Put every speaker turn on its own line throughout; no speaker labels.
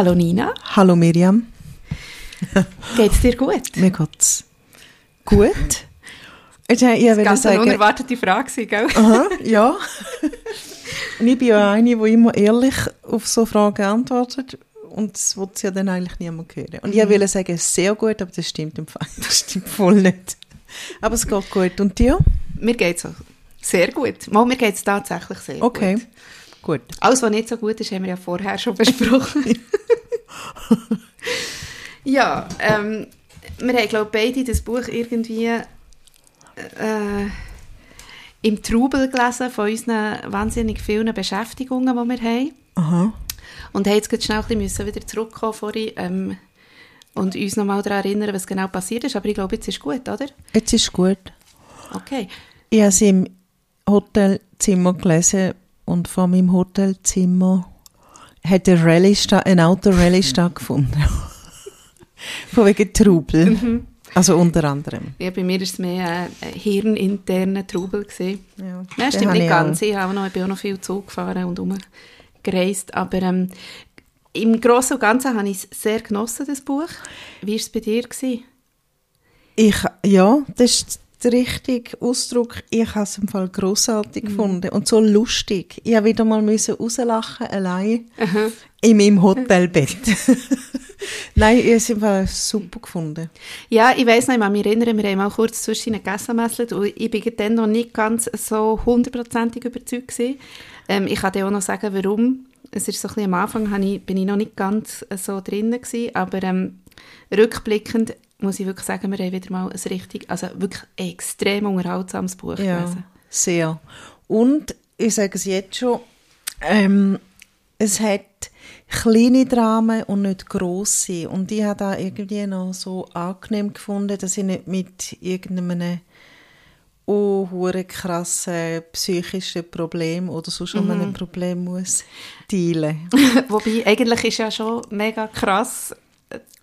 Hallo Nina.
Hallo Miriam.
Geht's dir gut?
Mir geht's gut. Ich, ich
das ganz eine unerwartete Frage, gell?
Aha, ja. Und ich bin ja eine, die immer ehrlich auf so Fragen antwortet. Und das will sie ja dann eigentlich niemand hören. Und ich mhm. will sagen, sehr gut, aber das stimmt im Fall. Das stimmt voll nicht. Aber es geht gut. Und dir?
Mir geht's auch sehr gut. Mal, mir geht's tatsächlich sehr
okay.
gut.
Okay. Gut.
Alles, was nicht so gut ist, haben wir ja vorher schon besprochen. ja, ähm, wir haben, glaube ich, beide das Buch irgendwie äh, im Trubel gelesen von unseren wahnsinnig vielen Beschäftigungen, die wir haben.
Aha.
Und haben jetzt schnell ein bisschen wieder zurückkommen vorhin, ähm, und uns nochmal daran erinnern, was genau passiert ist. Aber ich glaube, jetzt ist gut, oder?
Jetzt ist gut.
Okay.
Ich habe sie im Hotelzimmer gelesen und vor meinem Hotelzimmer hat ein, Rallye ein Autorallye stattgefunden. Von wegen Trubel. Mhm. Also unter anderem.
Ja, bei mir war es mehr ein hirninterner Trubel. Gewesen.
Ja,
ja stimmt nicht ganz. Ich, auch noch, ich bin auch noch viel Zug gefahren und umgereist. Aber ähm, im Großen und Ganzen habe ich es sehr genossen, das Buch. Wie war es bei dir? Gewesen?
Ich, ja, das ist der richtige Ausdruck. Ich habe es im Fall grossartig mhm. gefunden und so lustig. Ich habe wieder mal müssen rauslachen allein Aha. in meinem Hotelbett. Nein, ich habe es im Fall super gefunden.
Ja, ich weiß noch, ich kann mich erinnern, wir haben mal kurz zwischen den gegessen und ich bin dann noch nicht ganz so hundertprozentig überzeugt gewesen. Ähm, ich kann dir auch noch sagen, warum. Es ist so ein bisschen, am Anfang ich, bin ich noch nicht ganz so drin gewesen, aber ähm, rückblickend muss ich wirklich sagen, wir haben wieder mal ein richtig, also wirklich extrem unterhaltsames Buch
ja, gelesen. sehr. Und ich sage es jetzt schon, ähm, es hat kleine Dramen und nicht grosse. Und ich habe da irgendwie noch so angenehm gefunden, dass ich nicht mit irgendeinem oh, krassen psychischen Problem oder sonst mhm. einem Problem muss dealen.
Wobei, eigentlich ist ja schon mega krass,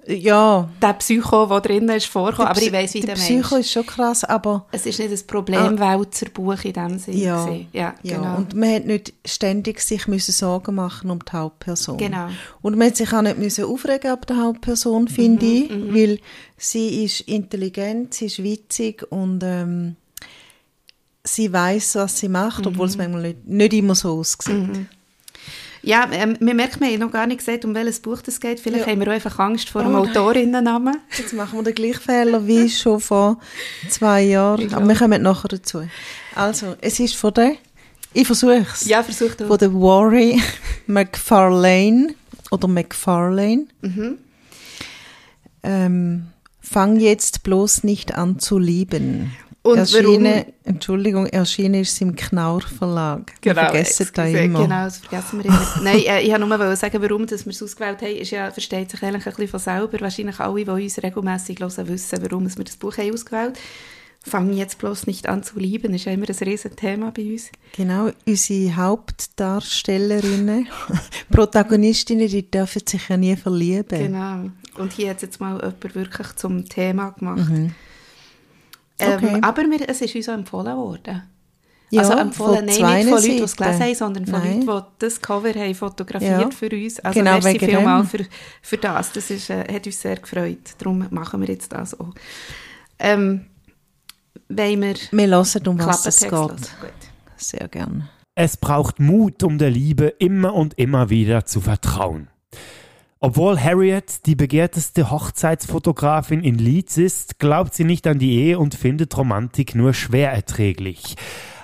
ja.
Der Psycho, der drin ist, vorkommt. Aber ich weiss, wie der,
der Psycho ist schon krass, aber...
Es ist nicht ein Problemwälzerbuch in dem Sinne.
Ja,
ja,
ja, genau. Und man hat nicht ständig sich müssen Sorgen machen um die Hauptperson.
Genau.
Und man hat sich auch nicht müssen aufregen ab der Hauptperson, finde mhm, ich, mhm. weil sie ist intelligent, sie ist witzig und ähm, sie weiß, was sie macht, obwohl mhm. es manchmal nicht, nicht immer so aussieht.
Ja, ähm, wir merken, wir haben noch gar nicht gesagt, um welches Buch es geht. Vielleicht ja. haben wir auch einfach Angst vor dem oh, Autorinnennamen.
Jetzt machen wir den gleichen Fehler wie schon vor zwei Jahren. Aber wir kommen nachher dazu. Also, es ist von der, ich versuche es.
Ja, versuch du.
Von der Worry McFarlane oder McFarlane. Mhm. Ähm, fang jetzt bloß nicht an zu lieben. Und erschienen, warum? Entschuldigung, erschienen ist es im Knaur Verlag.
Genau,
wir vergessen da immer.
Genau, das vergessen wir immer. Nein, äh, ich wollte nur sagen, warum dass wir es ausgewählt haben, ist ja, versteht sich eigentlich ein bisschen von selber. Wahrscheinlich alle, die uns regelmässig hören, wissen, warum wir das Buch haben ausgewählt haben. Fang jetzt bloß nicht an zu lieben, das ist ja immer ein riesen Thema bei uns.
Genau, unsere Hauptdarstellerinnen, Protagonistinnen, die dürfen sich ja nie verlieben.
Genau, und hier hat es jetzt mal jemand wirklich zum Thema gemacht. Mhm. Ähm, okay. aber wir, es ist uns auch empfohlen worden. Ja, also empfohlen, nein, nicht von Leuten, die es gelesen haben, sondern von nein. Leuten, die das Cover haben fotografiert ja. für uns. Also genau, merci vielmals für, für das. Das ist, äh, hat uns sehr gefreut. Darum machen wir jetzt das auch. Ähm, wollen wir...
Wir hören, um was es geht. Sehr gerne.
Es braucht Mut, um der Liebe immer und immer wieder zu vertrauen. Obwohl Harriet die begehrteste Hochzeitsfotografin in Leeds ist, glaubt sie nicht an die Ehe und findet Romantik nur schwer erträglich.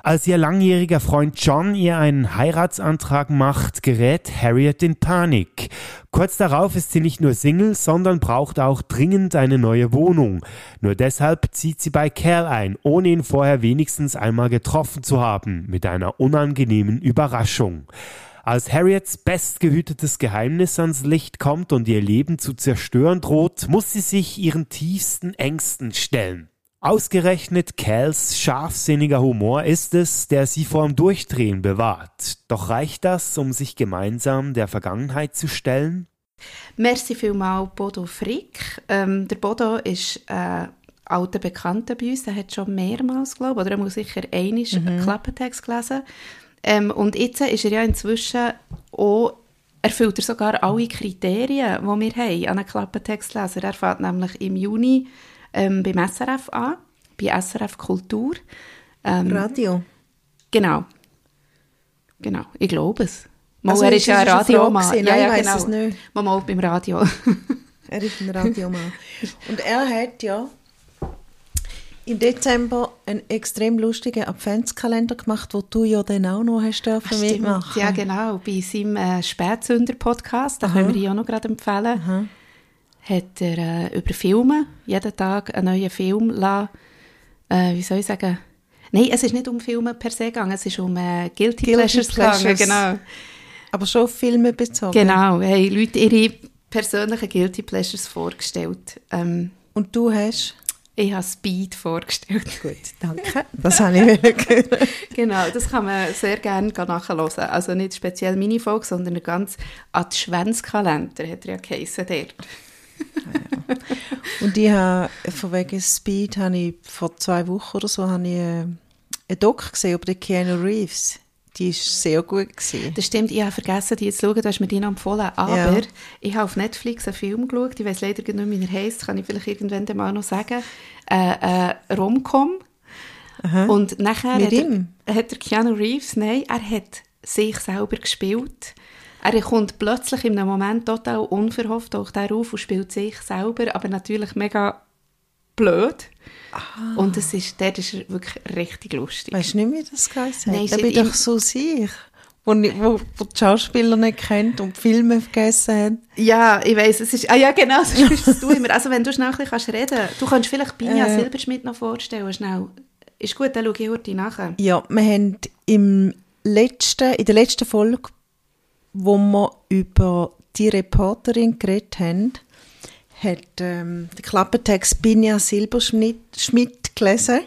Als ihr langjähriger Freund John ihr einen Heiratsantrag macht, gerät Harriet in Panik. Kurz darauf ist sie nicht nur Single, sondern braucht auch dringend eine neue Wohnung. Nur deshalb zieht sie bei Cal ein, ohne ihn vorher wenigstens einmal getroffen zu haben, mit einer unangenehmen Überraschung. Als Harriets bestgehütetes Geheimnis ans Licht kommt und ihr Leben zu zerstören droht, muss sie sich ihren tiefsten Ängsten stellen. Ausgerechnet Cals scharfsinniger Humor ist es, der sie vorm Durchdrehen bewahrt. Doch reicht das, um sich gemeinsam der Vergangenheit zu stellen?
Merci vielmal Bodo Frick. Ähm, der Bodo ist äh, alter Bekannter bei uns, der hat schon mehrmals, glaube ich, oder er muss sicher einmal mhm. einen Klappentext gelesen. Ähm, und jetzt ist er ja inzwischen auch, erfüllt er sogar alle Kriterien, die wir haben an einen Klappentextleser. Er fährt nämlich im Juni ähm, beim SRF an, bei SRF Kultur.
Ähm, Radio?
Genau. Genau, ich glaube es. Mal, also er ist ja ein Radiomann.
Ja, ja, genau. es nicht.
Mal, mal beim Radio.
er ist ein Radiomann. Und er hat ja im Dezember einen extrem lustigen Adventskalender gemacht, wo du ja dann auch noch hast dürfen mitmachen.
Ja, genau. Bei seinem äh, Spätsünder-Podcast, den können wir auch noch gerade empfehlen, Aha. hat er äh, über Filme jeden Tag einen neuen Film lassen, äh, wie soll ich sagen, Nein, es ist nicht um Filme per se gegangen, es ist um äh, Guilty, Guilty Pleasures, Pleasures gegangen, genau.
Aber schon Filme bezogen.
Genau, haben Leute ihre persönlichen Guilty Pleasures vorgestellt. Ähm,
Und du hast?
Ich habe Speed vorgestellt.
Gut, danke. Das habe ich hören.
genau, das kann man sehr gerne nachhören. Also nicht speziell meine Folge, sondern ein ganz Adventskalender hat er ja geheissen dort.
ja. Und ich habe, von wegen Speed, habe ich vor zwei Wochen oder so habe ich äh, einen Doc gesehen über den Keanu Reeves. Die war sehr gut. Gewesen.
Das stimmt, ich habe vergessen, die zu schauen, du hast mir die noch empfohlen. Aber ja. ich habe auf Netflix einen Film geschaut, ich weiß leider nicht, wie er heisst, kann ich vielleicht irgendwann mal noch sagen. Äh, äh, Romcom. Aha. Und nachher
Mit hat, ihm?
Er, hat der Keanu Reeves, nein, er hat sich selber gespielt. Er kommt plötzlich in einem Moment total unverhofft taucht er auf und spielt sich selber, aber natürlich mega blöd. Ah. Und es ist, dort ist er wirklich richtig lustig.
Weißt du nicht, wie das geheißen hat? Nein, da bin doch so sich. Wo, wo, wo die Schauspieler nicht kennt und die Filme vergessen haben.
Ja, ich weiß, es ist, ah ja genau, so spielst du immer. Also wenn du schnell ein bisschen reden kannst, du kannst vielleicht Binja äh, Silberschmidt noch vorstellen, schnell. Ist gut, dann schaue ich heute nachher.
Ja, wir haben im letzten, in der letzten Folge, wo wir über die Reporterin geredet haben, hat ähm, der Klappentext Binja Silberschmidt gelesen.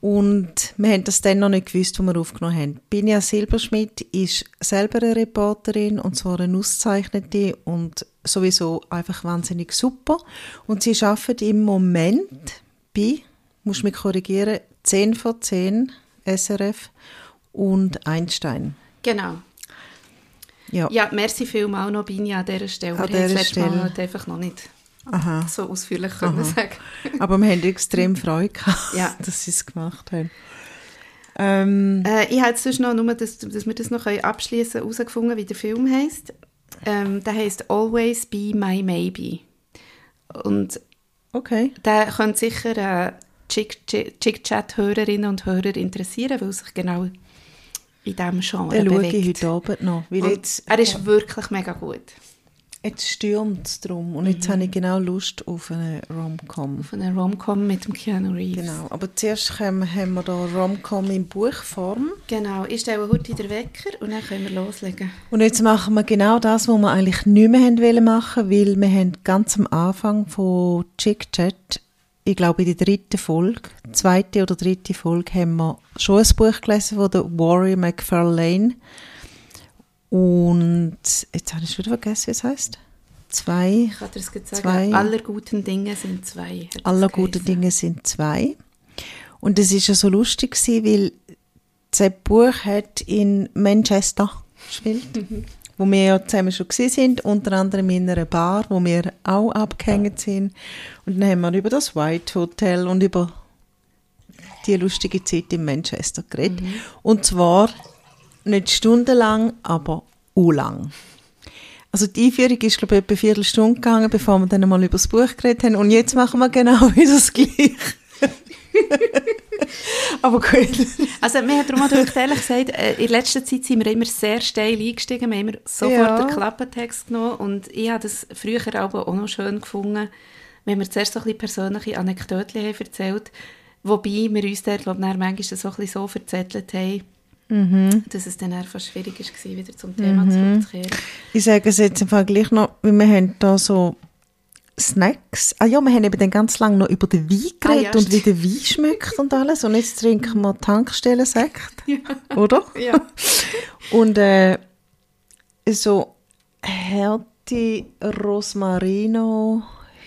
Und wir haben das dann noch nicht gewusst, wo wir aufgenommen haben. Binja Silberschmidt ist selber eine Reporterin und zwar eine auszeichnete und sowieso einfach wahnsinnig super. Und sie arbeitet im Moment bei, muss mich korrigieren, 10 vor 10 SRF und Einstein.
Genau. Ja, ja merci vielmals noch, Binja, an dieser Stelle.
An wir dieser Stelle. Mal
halt einfach noch nicht Aha. so ausführlich können sagen.
Aber wir haben extrem Freude gehabt, ja. dass sie es gemacht haben.
Ähm, äh, ich habe sonst noch, nur, dass, dass wir das noch abschließen herausgefunden, wie der Film heisst. Ähm, der heisst Always Be My Maybe. Und
okay.
der könnte sicher äh, Chick-Chat-Hörerinnen und Hörer interessieren, weil sich genau in diesem Genre
Den bewegt. schaue ich heute Abend noch.
Weil jetzt, er ist wirklich mega gut.
Jetzt stürmt es drum und jetzt mhm. habe ich genau Lust auf eine Rom-Com.
Auf eine Rom-Com mit dem Keanu Reeves.
Genau, aber zuerst haben, haben wir da Rom-Com in Buchform.
Genau, ich stelle heute den Wecker und dann können wir loslegen.
Und jetzt machen wir genau das, was wir eigentlich nicht mehr haben wollen machen, weil wir haben ganz am Anfang von Chick Chat, ich glaube in der dritten Folge, zweite oder dritte Folge, haben wir schon ein Buch gelesen von der Warrior McFarlane und jetzt habe ich schon wieder vergessen, wie es heißt. Zwei.
Ich hatte es gesagt, zwei, aller guten Dinge sind zwei.
Aller guten Dinge sind zwei. Und es ist ja so lustig gewesen, weil das Buch hat in Manchester gespielt. wo wir ja zusammen schon gesehen sind, unter anderem in einer Bar, wo wir auch abgehängt sind. Und dann haben wir über das White Hotel und über die lustige Zeit in Manchester geredet. Mhm. Und zwar nicht stundenlang, aber lang. Also die Einführung ist, glaube ich, etwa eine Viertelstunde gegangen, bevor wir dann mal über das Buch geredet haben. Und jetzt machen wir genau wieder das Gleiche. aber gut.
Also mir hat Roman ehrlich gesagt, äh, in letzter Zeit sind wir immer sehr steil eingestiegen. Wir haben immer sofort ja. den Klappentext genommen. Und ich habe das früher auch noch schön gefunden, wenn wir zuerst so ein bisschen persönliche Anekdoten erzählt haben. Wobei wir uns dort, glaube ich, manchmal so ein bisschen so verzettelt haben, dass es dann fast schwierig war, wieder zum Thema zurückzukehren.
Ich sage es jetzt einfach gleich noch, weil wir haben da so Snacks. Ah ja, wir haben eben dann ganz lange noch über den Wein
Ah, ja,
geredet und wie der Wein schmeckt und alles. Und jetzt trinken wir Tankstellen-Sekt, oder?
Ja.
Und äh, so Härte Rosmarino,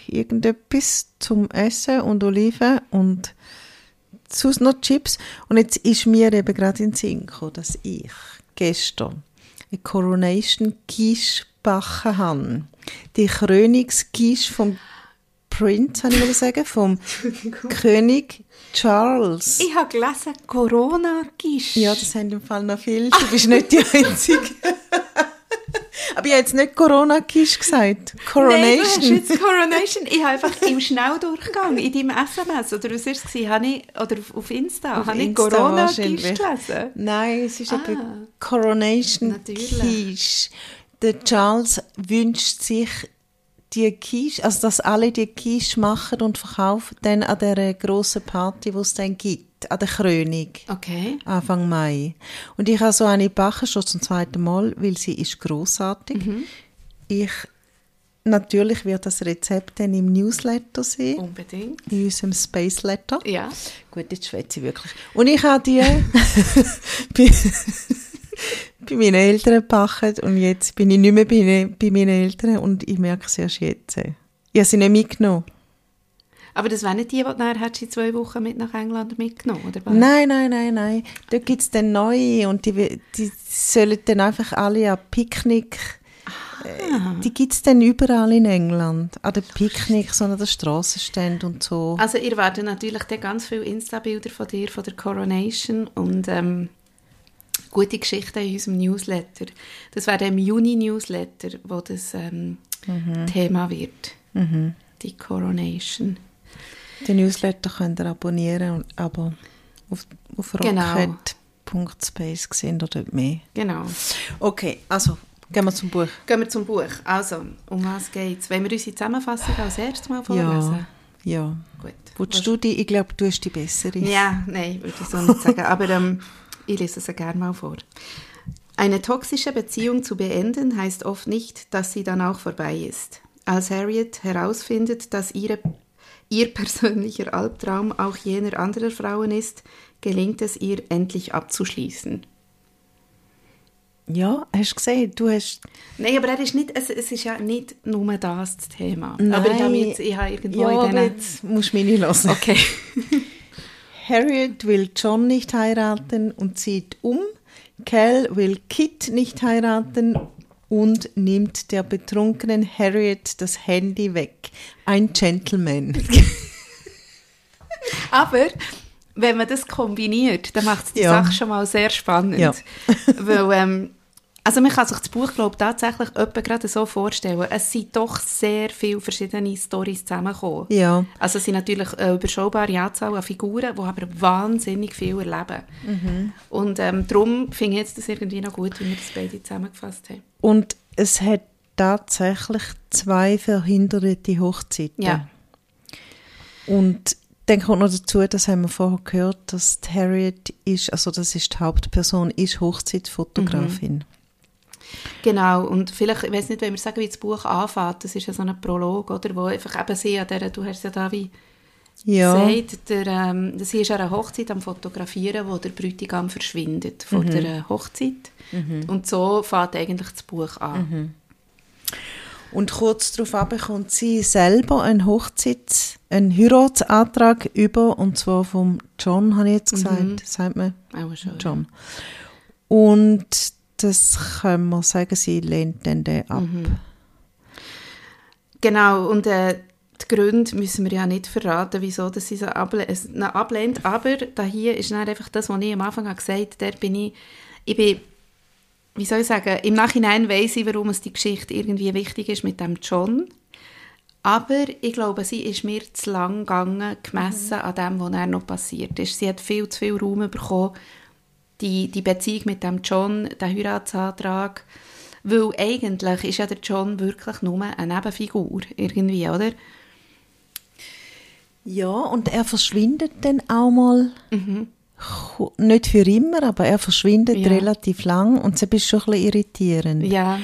irgendetwas zum Essen und Oliven und sonst noch Chips. Und jetzt ist mir eben gerade in den Sinn gekommen, dass ich gestern eine Coronation Quiche gebacken habe. Die Krönungsquiche vom Prince, habe ich mal sagen, vom König Charles.
Ich habe gelesen, Corona-Gisch.
Ja, das haben im Fall noch viele. Du bist nicht die Einzige. Aber ich habe jetzt nicht Corona-Kisch gesagt.
Nein,
Coronation.
hast jetzt Coronation. Ich habe einfach im Schnelldurchgang in deinem SMS, oder was war es? Habe ich, oder auf- Insta,
Auf
habe ich
Insta wahrscheinlich.
gelesen?
Nein, es ist
Ah.
eben Coronation
Natürlich.
Quiche. Der Charles wünscht sich die Quiche, also dass alle die Quiche machen und verkaufen dann an der grossen Party, die es dann gibt, an der Krönung.
Okay.
Anfang Mai. Und ich habe so eine gebacken, schon zum zweiten Mal, weil sie ist grossartig.
Mhm.
Ich, natürlich wird das Rezept dann im Newsletter sein,
Unbedingt.
in unserem Space Letter.
Ja.
Gut, jetzt schwätze ich wirklich. Und ich habe die bei, meinen Eltern gebacken und jetzt bin ich nicht mehr bei, bei meinen Eltern und ich merke es erst jetzt. Ich habe sie nicht mitgenommen.
Aber das wären nicht die, die du nachher in zwei Wochen mit nach England mitgenommen, oder was?
Nein, nein, nein, nein. Dort gibt es dann neue und die, die sollen dann einfach alle an Picknick. Äh, Die gibt es dann überall in England. An den Picknicks und an den Strassenständen und so.
Also ihr werdet natürlich dann ganz viele Insta-Bilder von dir, von der Coronation und ähm, gute Geschichten in unserem Newsletter. Das wäre im Juni-Newsletter, wo das ähm, Thema wird. Die Coronation.
Den Newsletter könnt ihr abonnieren, aber auf, auf
Genau.
rocket.space sehen ihr dort mehr.
Genau.
Okay, also gehen wir zum Buch.
Gehen wir zum Buch. Also, um was geht's? Wollen wir unsere Zusammenfassung als erstes mal vorlesen?
Ja, ja.
Gut.
Willst du die? Ich glaube, du hast die bessere.
Ja, nein, würde ich so nicht sagen. Aber ähm, ich lese es ja gerne mal vor. Eine toxische Beziehung zu beenden heißt oft nicht, dass sie dann auch vorbei ist. Als Harriet herausfindet, dass ihre, ihr persönlicher Albtraum auch jener anderer Frauen ist, gelingt es ihr, endlich abzuschließen.
Ja, hast du gesehen? Du hast...
Nein, aber er ist nicht, es, es ist ja nicht nur das, das Thema.
Nein.
Aber ich habe, jetzt, ich habe irgendwo
Ja,
in diesen...
jetzt musst du mich nicht hören.
Okay.
Harriet will John nicht heiraten und zieht um. Cal will Kit nicht heiraten und nimmt der betrunkenen Harriet das Handy weg. Ein Gentleman.
Aber wenn man das kombiniert, dann macht es die
Ja.
Sache schon mal sehr spannend.
Ja.
Weil, ähm, also man kann sich das Buch, glaube ich, tatsächlich etwa gerade so vorstellen. Es sind doch sehr viele verschiedene Storys zusammengekommen.
Ja.
Also es sind natürlich eine überschaubare Anzahl an Figuren, die aber wahnsinnig viel erleben.
Mhm.
Und ähm, darum finde ich jetzt das irgendwie noch gut, wie wir das beide zusammengefasst haben.
Und es hat tatsächlich zwei verhinderte Hochzeiten.
Ja.
Und dann kommt noch dazu, das haben wir vorher gehört, dass Harriet ist, also das ist die Hauptperson, ist Hochzeitsfotografin.
Genau, und vielleicht, ich weiß nicht, wenn wir sagen, wie das Buch anfängt, das ist ja so ein Prolog, oder, wo einfach eben sie an der, du hast ja da wie
Ja.
sagt, der, ähm, sie ist an einer Hochzeit am Fotografieren, wo der Bräutigam verschwindet von der äh, Hochzeit. Und so fängt eigentlich das Buch an.
Und kurz darauf bekommt sie selber einen Hochzeits-, einen Heiratsantrag über, und zwar vom John, habe ich jetzt gesagt, sagt man
Auch schon.
John. Und das können wir sagen, sie lehnt dann den ab.
Genau, und äh, die Gründe müssen wir ja nicht verraten, wieso dass sie so able es ablehnt. Aber da hier ist dann einfach das, was ich am Anfang gesagt habe, bin ich, ich bin, wie soll ich sagen, im Nachhinein weiß ich, warum es die Geschichte irgendwie wichtig ist mit dem John. Aber ich glaube, sie ist mir zu lang gegangen, gemessen an dem, was dann noch passiert ist. Sie hat viel zu viel Raum bekommen, die, die Beziehung mit dem John, der Heiratsantrag. Weil eigentlich ist ja der John wirklich nur eine Nebenfigur, irgendwie, oder?
Ja, und er verschwindet dann auch mal ko- nicht für immer, aber er verschwindet
Ja.
relativ lang und das ist schon ein bisschen irritierend.
Ja.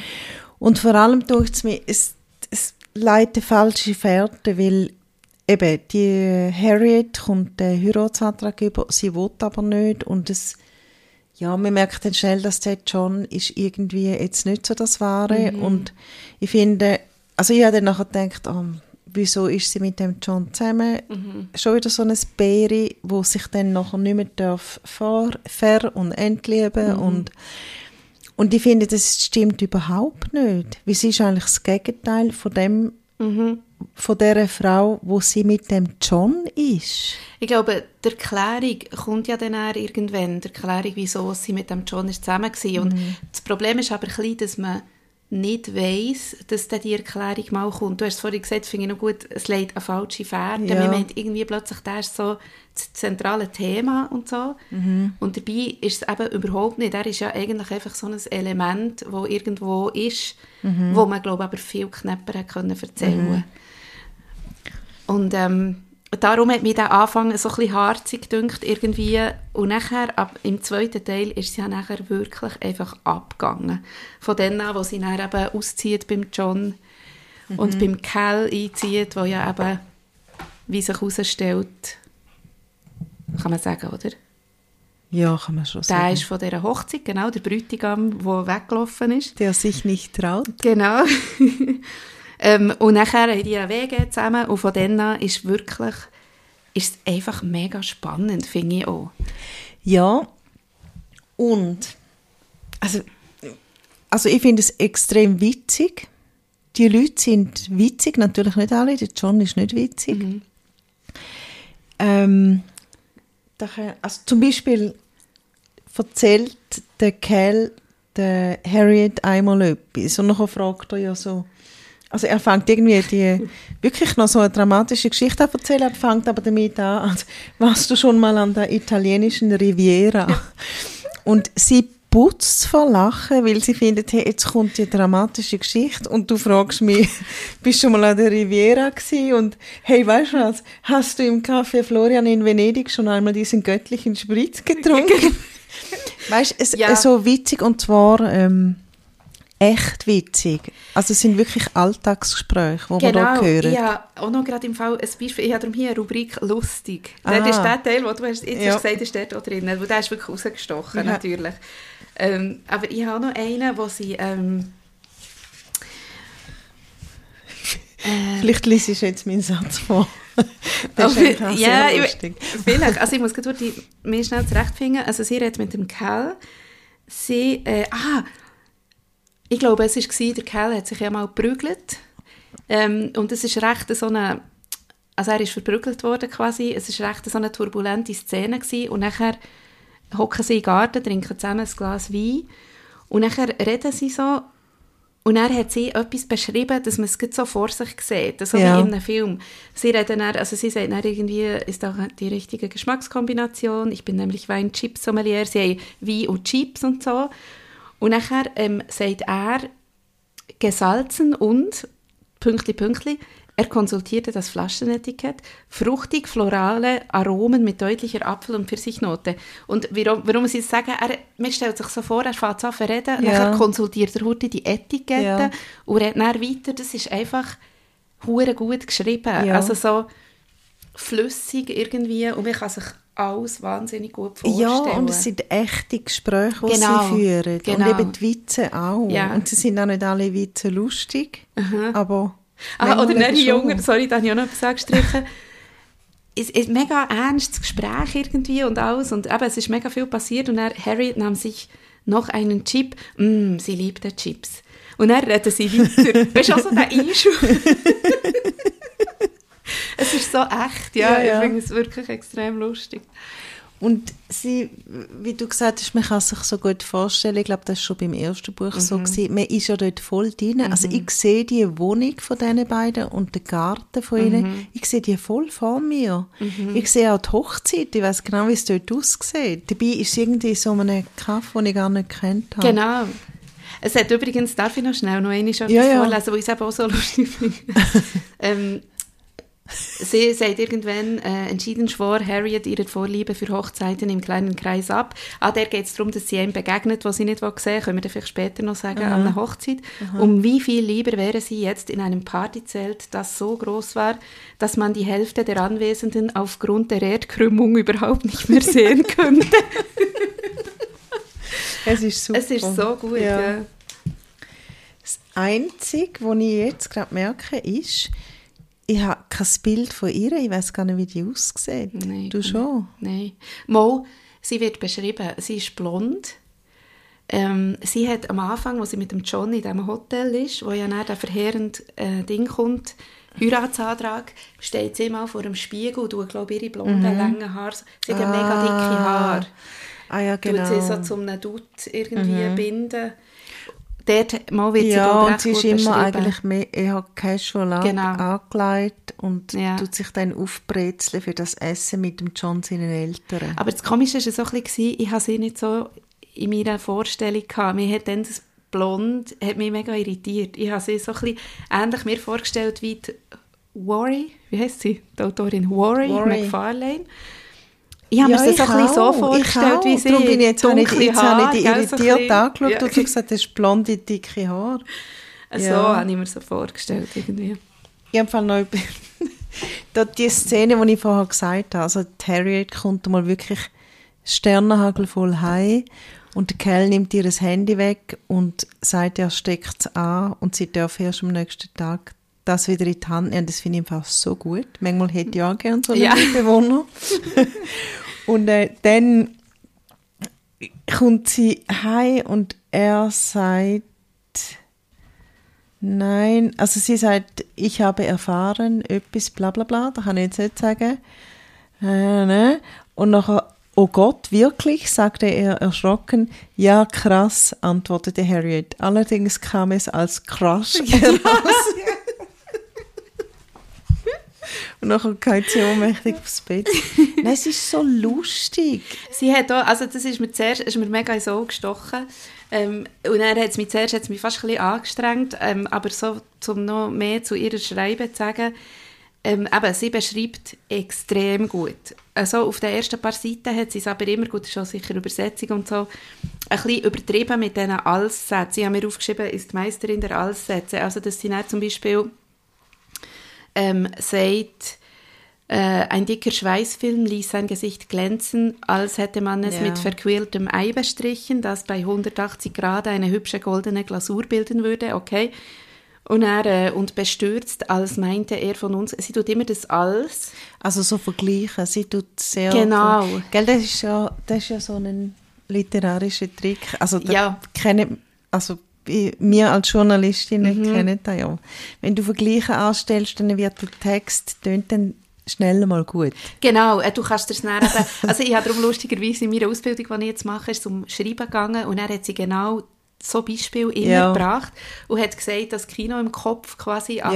Und vor allem durch es mir, es, es leitet falsche Fährte, weil eben die Harriet kommt den Heiratsantrag über, sie will aber nicht und es, ja, man merkt dann schnell, dass der John ist irgendwie jetzt nicht so das Wahre. Und ich finde, also ich habe dann nachher gedacht, oh, wieso ist sie mit dem John zusammen? Schon wieder so ein Bäri, wo sich dann nachher nicht mehr darf ver, ver und entlieben. Und und ich finde, das stimmt überhaupt nicht. Weil sie ist eigentlich das Gegenteil von dem, von der Frau, wo sie mit dem John ist.
Ich glaube, die Erklärung kommt ja dann eher irgendwann, die Erklärung, wieso sie mit dem John ist zusammen war. Und das Problem ist aber ein bisschen, dass man nicht weiss, dass dann die Erklärung mal kommt. Du hast es vorhin gesagt, finde ich noch gut, es leidet eine falsche Fährte.
Ja.
Man meint irgendwie plötzlich, der ist so das zentrale Thema und so. Und dabei ist es eben überhaupt nicht. Er ist ja eigentlich einfach so ein Element, wo irgendwo ist, wo man, glaube ich, aber viel knapper hat können erzählen und ähm, darum hat mich der Anfang so ein bisschen harzig gedünkt irgendwie. Und nachher, ab, im zweiten Teil, ist sie ja nachher wirklich einfach abgegangen. Von dann an, wo sie dann eben auszieht beim John und beim Cal einzieht, wo ja eben, wie sich herausstellt, kann man sagen, oder?
Ja, kann man schon
Der
sagen.
ist von dieser Hochzeit, genau, der Bräutigam, der weggelaufen ist.
der sich nicht traut.
Genau. ähm, und nachher haben die einen Weg zusammen und von dann an ist wirklich, ist es einfach mega spannend, finde ich auch.
Ja, und also, also ich finde es extrem witzig. Die Leute sind witzig, natürlich nicht alle, der John ist nicht witzig. Ähm, da kann- also zum Beispiel erzählt der Cal der Harriet einmal etwas und dann fragt er ja so, also er fängt irgendwie die wirklich noch so eine dramatische Geschichte an zu erzählen, er fängt aber damit an, als warst du schon mal an der italienischen Riviera? Und sie putzt vor Lachen, weil sie findet, hey, jetzt kommt die dramatische Geschichte und du fragst mich, bist du schon mal an der Riviera gewesen? Und hey, weißt du was, hast du im Café Florian in Venedig schon einmal diesen göttlichen Spritz getrunken? weißt du, es
Ja.
so witzig und zwar ähm, echt witzig. Also es sind wirklich Alltagsgespräche, die man da
Genau,
hören.
ich habe auch noch gerade im Fall ein Beispiel, ich habe darum hier eine Rubrik «Lustig».
Ah.
Dort ist der Teil, den du hast, jetzt
Ja.
hast gesagt ist dort auch drin, weil der ist wirklich rausgestochen,
Ja.
natürlich. Ähm, aber ich habe noch einen, wo sie... Ähm, äh,
Vielleicht liest ich jetzt meinen Satz vor. das ist auch
ja,
sehr
ich-
lustig.
Vielleicht. Also ich muss gerade die, mir schnell zurechtfinden. Also sie redet mit dem Cal. Sie, äh, ah, ich glaube, es war, der Cal hat sich ja mal geprügelt. Ähm, und es ist recht so eine, also er ist verprügelt worden quasi. Es ist recht so eine turbulente Szene gewesen. Und nachher hocken sie im Garten, trinken zusammen ein Glas Wein. Und nachher reden sie so. Und dann hat sie etwas beschrieben, dass man es so vor sich sieht, so
Ja.
wie in einem Film. Sie reden dann, also sie sagt dann irgendwie, ist auch die richtige Geschmackskombination. Ich bin nämlich Wein-Chips-Sommelier. Sie haben Wein und Chips und so. Und nachher ähm, sagt er, gesalzen und, Pünktli, Pünktli, er konsultierte das Flaschenetikett, fruchtig, florale Aromen mit deutlicher Apfel- und Pfirsichnote. Und warum, warum sie es sagen, er, man stellt sich so vor, er fängt an zu reden,
Ja.
nachher konsultiert er heute die Etikette
Ja.
und redet dann weiter. Das ist einfach hure gut geschrieben.
Ja.
Also so flüssig irgendwie und man kann sich alles wahnsinnig gut vorstellen.
Ja, und es sind echte Gespräche, die
Genau,
sie führen.
genau.
Und eben die Witze auch.
Ja.
Und sie sind auch nicht alle Witze lustig, aber...
Ah, oder
manchmal
nicht
schon.
Junge, sorry, da habe ich auch noch etwas angestrichen. es ist ein mega ernstes Gespräch irgendwie und alles und eben, es ist mega viel passiert und dann Harry nahm sich noch einen Chip. Mm, sie liebte Chips. Und dann reden sie weiter. weißt du, auch so der Einschub. es ist so echt, ja.
Ja, ja.
Ich finde es wirklich extrem lustig.
Und sie, wie du gesagt hast, man kann sich so gut vorstellen, ich glaube, das war schon beim ersten Buch
Mhm.
so, gewesen. man ist ja dort voll drin. Also ich sehe die Wohnung von diesen beiden und den Garten von ihnen,
Mhm.
ich sehe die voll vor mir. Ich sehe auch die Hochzeit, ich weiß genau, wie es dort aussieht. Dabei ist es irgendwie so ein Kaff, den ich gar nicht kennt habe.
Genau. Es hat übrigens, darf ich noch schnell noch etwas
Ja, ja.
vorlesen, weil ich es eben auch so lustig finde. ähm, Sie sagt irgendwann äh, entschieden schwor Harriet ihre Vorliebe für Hochzeiten im kleinen Kreis ab. Ah, der geht es darum, dass sie ihm begegnet, was sie nicht sehen will. Können wir das vielleicht später noch sagen, an einer Hochzeit. Um wie viel lieber wäre sie jetzt in einem Partyzelt, das so groß war, dass man die Hälfte der Anwesenden aufgrund der Erdkrümmung überhaupt nicht mehr sehen könnte.
Es ist super.
es ist so gut.
Ja.
Ja.
Das Einzige, was ich jetzt gerade merke, ist, ich habe kein Bild von ihr. Ich weiß gar nicht, wie die aussieht.
Nein,
du schon?
Nein. Mo, sie wird beschrieben, sie ist blond. Ähm, sie hat am Anfang, wo sie mit dem John in diesem Hotel ist, wo ja dann der verheerende äh, Ding kommt, Heiratsantrag, steht sie mal vor dem Spiegel und tut, glaube ihre blonden, langen Haare, sie hat ja mega dicke Haare,
Ah ja,
tut
genau.
sie so zum einem Dutt irgendwie binden. Dort mal wird sie,
ja, und sie ist immer eigentlich mehr eher casual
Genau.
angelegt und
Ja.
tut sich dann aufbrezeln für das Essen mit dem John seinen Eltern.
Aber das Komische war so ein bisschen, ich habe sie nicht so in meiner Vorstellung gehabt. Mir hat dann das Blond hat mich mega irritiert. Ich habe sie so ein bisschen ähnlich mir vorgestellt wie die Worry, wie heißt sie, die Autorin Worry,
Worry.
McFarlane. Ich habe mir das so ein bisschen so
auch,
vorgestellt, wie
auch.
sie
Darum bin ich jetzt, ich,
dunkle
jetzt habe ich dich irritiert
bisschen-
angeschaut
Ja.
und du gesagt, das ist blonde, dicke Haare.
So
Ja.
habe ich mir so vorgestellt irgendwie.
Ich habe noch über die Szene, die ich vorher gesagt habe, also Harriet kommt mal wirklich sternenhagelvoll heim und der Kerl nimmt ihr das Handy weg und sagt, er steckt es an und sie darf erst am nächsten Tag das wieder in die Hand nehmen. Das finde ich einfach so gut. Manchmal hätte ich auch gerne so einen
Ja.
Mitbewohner. und äh, dann kommt sie heim und er sagt, Nein, also sie sagt, ich habe erfahren, etwas, bla bla bla, da kann ich jetzt nicht sagen. Äh, ne? Und nachher, oh Gott, wirklich, sagte er erschrocken. Ja, krass, antwortete Harriet. Allerdings kam es als Crush heraus. Und nachher geht sie ohnmächtig aufs Bett. Nein, es ist so lustig.
Sie hat auch, also das ist mir zuerst, ist mir mega ins Auge gestochen. Ähm, und dann hat es mich zuerst hat's mich fast ein bisschen angestrengt, ähm, aber so, um noch mehr zu ihrer Schreiben zu sagen, ähm, eben, sie beschreibt extrem gut. Also auf den ersten paar Seiten hat sie es aber immer, gut, schon sicher Übersetzung und so, ein bisschen übertrieben mit diesen Allssätzen. Ich habe mir aufgeschrieben, ist die Meisterin der Allsätze. Also dass sie nicht zum Beispiel ähm, sagt, äh, ein dicker Schweißfilm ließ sein Gesicht glänzen, als hätte man es
Ja.
mit verquirltem Ei bestrichen, das bei 180 Grad eine hübsche goldene Glasur bilden würde, okay. Und, er, äh, und bestürzt, als meinte er von uns, sie tut immer das als.
Also so vergleichen. Sie tut sehr.
Genau.
Gell, das ist ja, das ist ja so ein literarischer Trick. Also
Ja.
kennen, also wir als Journalistinnen
Mhm.
kennen das ja. Wenn du Vergleiche anstellst, dann wird der Text tönt dann schnell mal gut.
Genau, äh, du kannst das dann eben, also ich habe darum lustigerweise in meiner Ausbildung, die ich jetzt mache, ist zum Schreiben gegangen und er hat sie genau so Beispiel immer
Ja.
gebracht und hat gesagt, das Kino im Kopf quasi
Ja.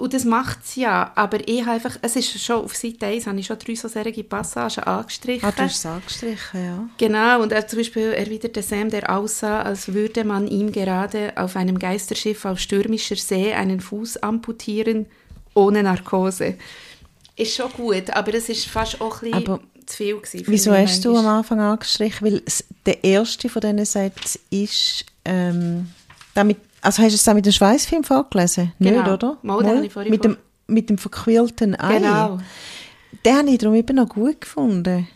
Und das macht sie ja, aber ich habe einfach, es ist schon auf Seite 1, habe ich schon drei so solche Passagen angestrichen.
Ah, du hast es angestrichen, ja.
Genau, und er zum Beispiel erwiderte Sam, der aussah, als würde man ihm gerade auf einem Geisterschiff auf stürmischer See einen Fuß amputieren, ohne Narkose. Ist schon gut, aber das ist fast auch ein bisschen
Aber
zu viel gewesen.
Wieso hast du
manchmal.
am Anfang angestrichen? Weil es- der erste von diesen Sätzen ist, ähm, damit, also hast du es dann mit dem Schweißfilm vorgelesen?
Genau.
Nicht, oder?
Mal, ich vorhin
mit, dem, mit dem verquirlten Ei.
Genau.
Den habe ich darum eben noch gut gefunden.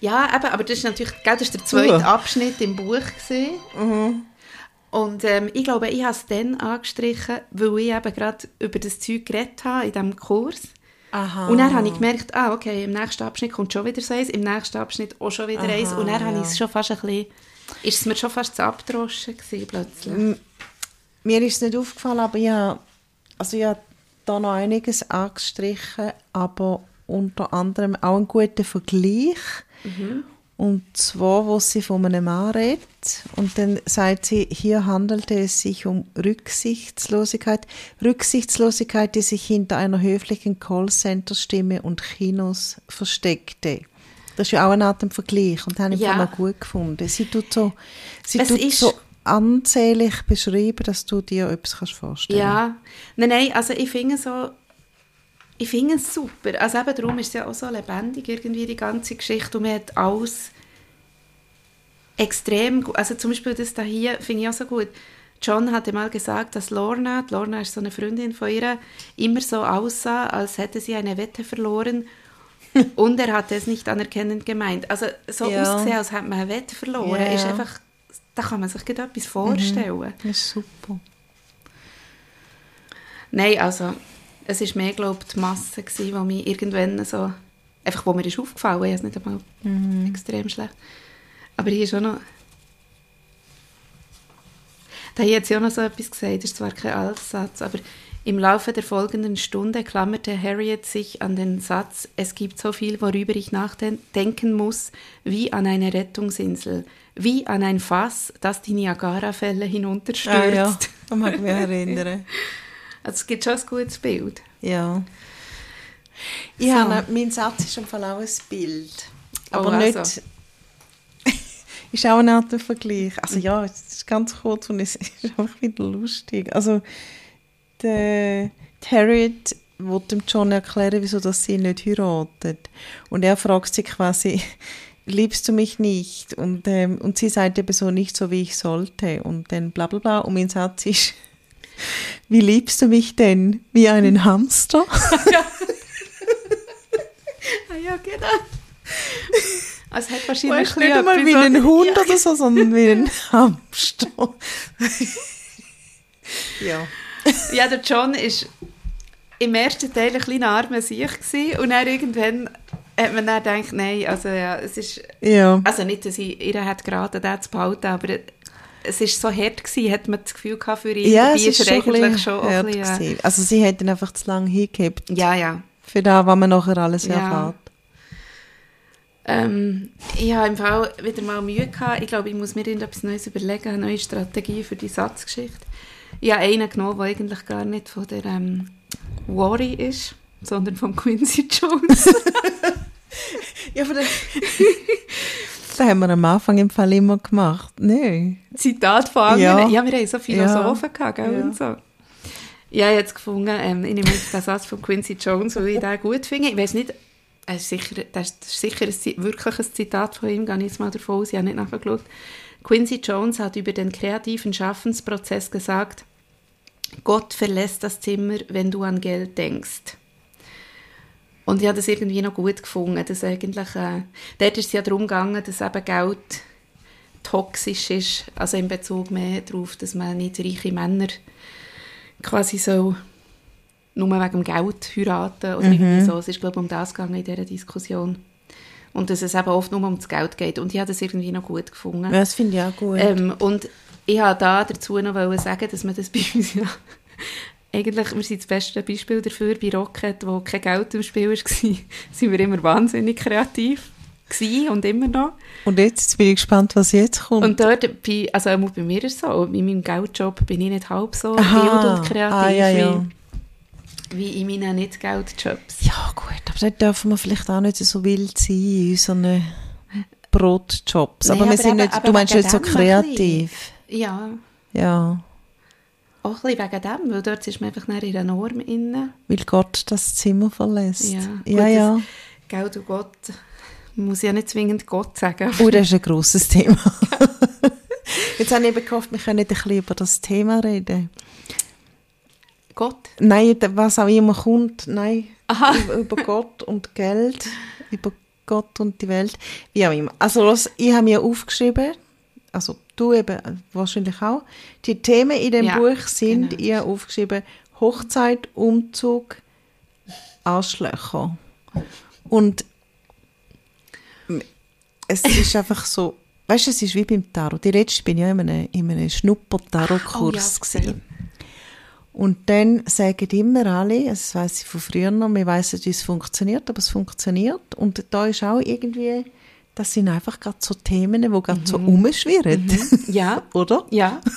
Ja, eben, aber das ist natürlich, gell, das ist der zweite
Uh.
Abschnitt im Buch gesehen. Und ähm, ich glaube, ich habe es dann angestrichen, weil ich eben gerade über das Zeug geredet habe in diesem Kurs.
Aha.
Und dann habe ich gemerkt, ah, okay, im nächsten Abschnitt kommt schon wieder so eins, im nächsten Abschnitt auch schon wieder eins. Und dann habe ich es schon fast ein bisschen, ist es mir schon fast zu abdroschen gewesen plötzlich.
Mir ist es nicht aufgefallen, aber ich habe, also habe da noch einiges angestrichen, aber unter anderem auch einen guten Vergleich. Und zwar, wo sie von einem Mann redet. Und dann sagt sie, hier handelte es sich um Rücksichtslosigkeit. Rücksichtslosigkeit, die sich hinter einer höflichen Callcenter-Stimme und Kinos versteckte. Das ist ja auch eine Art Vergleich und das habe ich
Ja.
ja. noch gut gefunden. Sie tut so, sie
Es
tut so anzählig beschreiben, dass du dir etwas kannst vorstellen
Ja, nein, nein, also ich finde so, ich finde es super. Also eben darum ist es ja auch so lebendig, irgendwie die ganze Geschichte. Und man hat alles extrem gut. Also zum Beispiel das da hier finde ich auch so gut. John hatte mal gesagt, dass Lorna, Lorna ist so eine Freundin von ihr, immer so aussah, als hätte sie eine Wette verloren und er hatte es nicht anerkennend gemeint. Also so
Ja.
ausgesehen, als hätte man eine Wette verloren,
Ja.
ist einfach, da kann man sich gerade etwas vorstellen.
Das ist super.
Nein, also es ist mehr, glaube ich, die Masse gewesen, die mir irgendwann so, einfach wo mir ist aufgefallen, ich habe es nicht einmal extrem schlecht. Aber hier ist auch noch, da hat sie auch noch so etwas gesagt, das ist zwar kein Altsatz, aber im Laufe der folgenden Stunde klammerte Harriet sich an den Satz, es gibt so viel, worüber ich nachdenken muss, wie an eine Rettungsinsel, wie an ein Fass, das die Niagara-Fälle hinunterstürzt.
Ah, ja, da mag ich mich erinnern.
Also es gibt schon ein gutes Bild.
Ja.
So.
Ja, nein, mein Satz ist im Fall auch ein Bild. Aber
Oh,
nicht...
also.
ist auch eine Art Vergleich. Also ja, es ist ganz kurz und es ist einfach wieder lustig. Also der, Harriet will dem John erklären, wieso dass sie ihn nicht heiratet. Und er fragt sie quasi, liebst du mich nicht? Und, ähm, und sie sagt eben so, nicht so, wie ich sollte. Und dann bla bla bla. Und mein Satz ist, wie liebst du mich denn? Wie einen Hamster?
Ah ja, genau. Also es hat wahrscheinlich
ist nicht einmal wie ein Hund oder so, sondern wie ein Hamster. ja.
Ja, der John ist im ersten Teil ein kleiner armer Sieg und dann irgendwann hat man dann gedacht, nein, also ja, es ist,
Ja.
also nicht, dass ich ihr hat geraten, den zu behalten, aber es ist so hart gewesen, hat man das Gefühl gehabt für ihn,
Ja, es ist schon,
eigentlich schon
hart
bisschen, äh,
gewesen. Also sie hat ihn einfach zu lange hingehabt
ja, ja.
für das, was man nachher alles
Ja.
erfährt.
Ähm, ich habe im Fall wieder mal Mühe gehabt. Ich glaube, ich muss mir irgendetwas Neues überlegen, eine neue Strategie für die Satzgeschichte. Ich habe einen genommen, der eigentlich gar nicht von der ähm, Worry ist, sondern von Quincy Jones.
Ja, aber das, das haben wir am Anfang im Fall immer gemacht. Nein.
Zitat von anderen.
Ja.
Ja, wir haben so Philosophen gehabt, gell,
Ja.
und so. Ja, ich habe jetzt gefunden, ähm, ich nehme jetzt den Satz von Quincy Jones, weil ich den gut finde. Ich weiß nicht, es ist sicher, das ist sicher ein, wirklich ein Zitat von ihm, gehe ich jetzt mal davon aus, ich habe nicht nachgeschaut. Quincy Jones hat über den kreativen Schaffensprozess gesagt, Gott verlässt das Zimmer, wenn du an Geld denkst. Und ich habe das irgendwie noch gut gefunden, dass eigentlich, äh, dort ist es ja darum gegangen, dass eben Geld toxisch ist, also in Bezug mehr darauf, dass man nicht reiche Männer quasi so nur wegen Geld heiraten oder irgendwie so. Es ist, glaube ich, um das gegangen in dieser Diskussion. Und dass es eben oft nur um das Geld geht. Und ich habe das irgendwie noch gut gefunden.
Ja, das finde ich auch gut.
Ähm, und ich wollte da dazu noch sagen, dass man das bei uns ja eigentlich, wir sind das beste Beispiel dafür, bei Rocket, wo kein Geld im Spiel war, sind wir immer wahnsinnig kreativ gewesen und immer noch.
Und jetzt bin ich gespannt, was jetzt kommt.
Und dort, bei, also bei mir ist es so, in meinem Geldjob bin ich nicht halb so
Aha.
wild und kreativ
Ah, ja, ja.
Wie, wie in meinen Nicht-Geldjobs.
ja, gut, aber dort dürfen wir vielleicht auch nicht so wild sein in unseren Brotjobs.
Nein,
aber wir
aber
sind
eben-
nicht,
aber
du meinst nicht so kreativ.
Ja,
Ja,
auch ein bisschen wegen dem, weil dort ist man einfach nicht in einer Norm inne.
weil Gott das Zimmer verlässt.
Ja,
ja.
gut,
ja.
Geld und Gott, man muss ja nicht zwingend Gott sagen.
Oh, das ist ein grosses Thema. Jetzt habe ich eben gehofft, wir können ein bisschen über das Thema reden.
Gott?
Nein, was auch immer kommt, nein,
Aha.
über, über Gott und Geld, über Gott und die Welt, wie auch immer. Also los, ich habe mir aufgeschrieben, also du eben wahrscheinlich auch, die Themen in dem
Ja,
Buch sind,
genau.
habe aufgeschrieben, Hochzeit, Umzug, Arschlöcher. Und es ist einfach so, weißt du, es ist wie beim Tarot. Die letzte bin ich ja in einem, in einem Schnupper-Tarot-Kurs.
Oh ja.
Und dann sagen immer alle, das weiss ich von früher noch, wir wissen, wie es funktioniert, aber es funktioniert. Und da ist auch irgendwie, das sind einfach gerade so Themen, die gerade so rumschwirren.
Ja.
Oder?
Ja.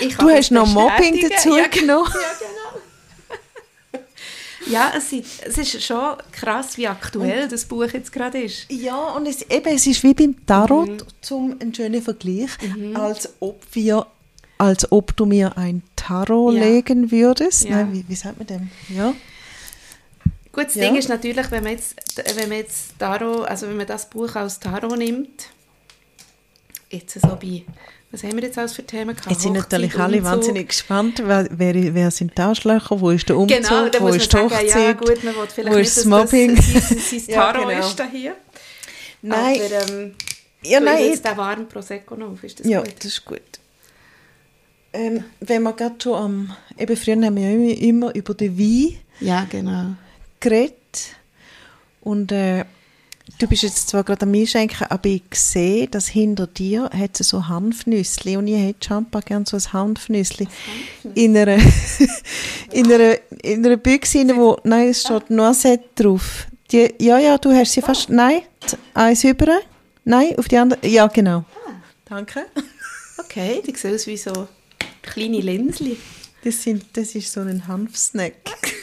Ich
Du hast noch Mobbing dazu
Ja,
genommen.
Ja, es, sind, es ist schon krass, wie aktuell das Buch jetzt gerade ist.
Ja, und es, eben, es ist wie beim Tarot, zum einen schönen Vergleich, als ob wir, als ob du mir ein Tarot
Ja.
legen würdest.
Ja.
Nein, wie, wie sagt man denn? Ja.
Gut, das
Ja.
Ding ist natürlich, wenn man jetzt, wenn man jetzt Tarot, also wenn man das Buch als Tarot nimmt, jetzt so bei, was haben wir jetzt alles für Themen gehabt?
Jetzt sind
Hochzeit,
natürlich alle
Umzug.
wahnsinnig gespannt, wer, wer, wer sind die Arschlöcher, wo ist der Umzug,
Genau, da
wo
man
ist die
sagen,
Hochzeit.
ja gut, man vielleicht
wo ist das Mobbing?
sein, sein
Ja,
Tarot
genau.
ist da hier.
Nein,
Aber ähm,
ja, nein,
jetzt den warmen Prosecco noch auf, ist das
ja,
gut?
das ist gut. Ähm, wenn wir gerade schon am, eben früher haben wir ja immer, immer über den Wein
Ja, genau.
Geredet und äh, du bist jetzt zwar gerade am Einschenken, aber ich sehe, dass hinter dir hat es so Hanfnüssli und ich hätte Champa gerne so ein Hanfnüssli in einer, in einer, in einer Büchse, wo, nein, es steht Noisette drauf. Die, ja, ja, du hast sie fast, nein, eins über, nein, auf die andere, ja, genau. Danke.
Okay, die sehen aus wie so kleine Linsli.
Das, sind, das ist so ein Hanfsnack.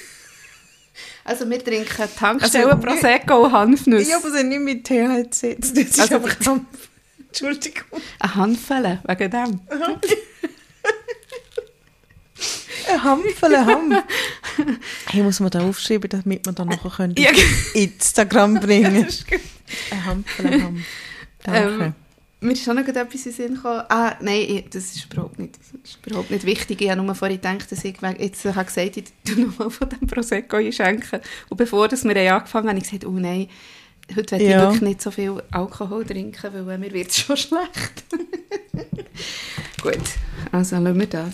Also wir trinken
Also,
Tankstellen Prosecco und Hanfnüsse.
Ja, aber sie nicht mit THC. Das ist
Also-
einfach Hanf. Entschuldigung.
Ein Hanfele, wegen dem.
Ein Hampfel, ein Hanf. Hey, muss man da aufschreiben, damit wir dann nachher können
Ja,
Instagram bringen
gut.
Ein Hampfel, ein Hanf. Danke.
Ähm, mir ist schon noch etwas in den Sinn gekommen. Ah, nein, ich- das ist überhaupt nicht, das ist überhaupt nicht wichtig. Ich habe nur vorhin gedacht, dass ich jetzt habe gesagt, ich tue nochmal von dem Prosecco einschenken. Und bevor das wir angefangen haben, habe ich gesagt, oh nein, heute werde
Ja.
ich wirklich nicht so viel Alkohol trinken, weil äh, mir wird es schon schlecht. Gut, also lassen wir das.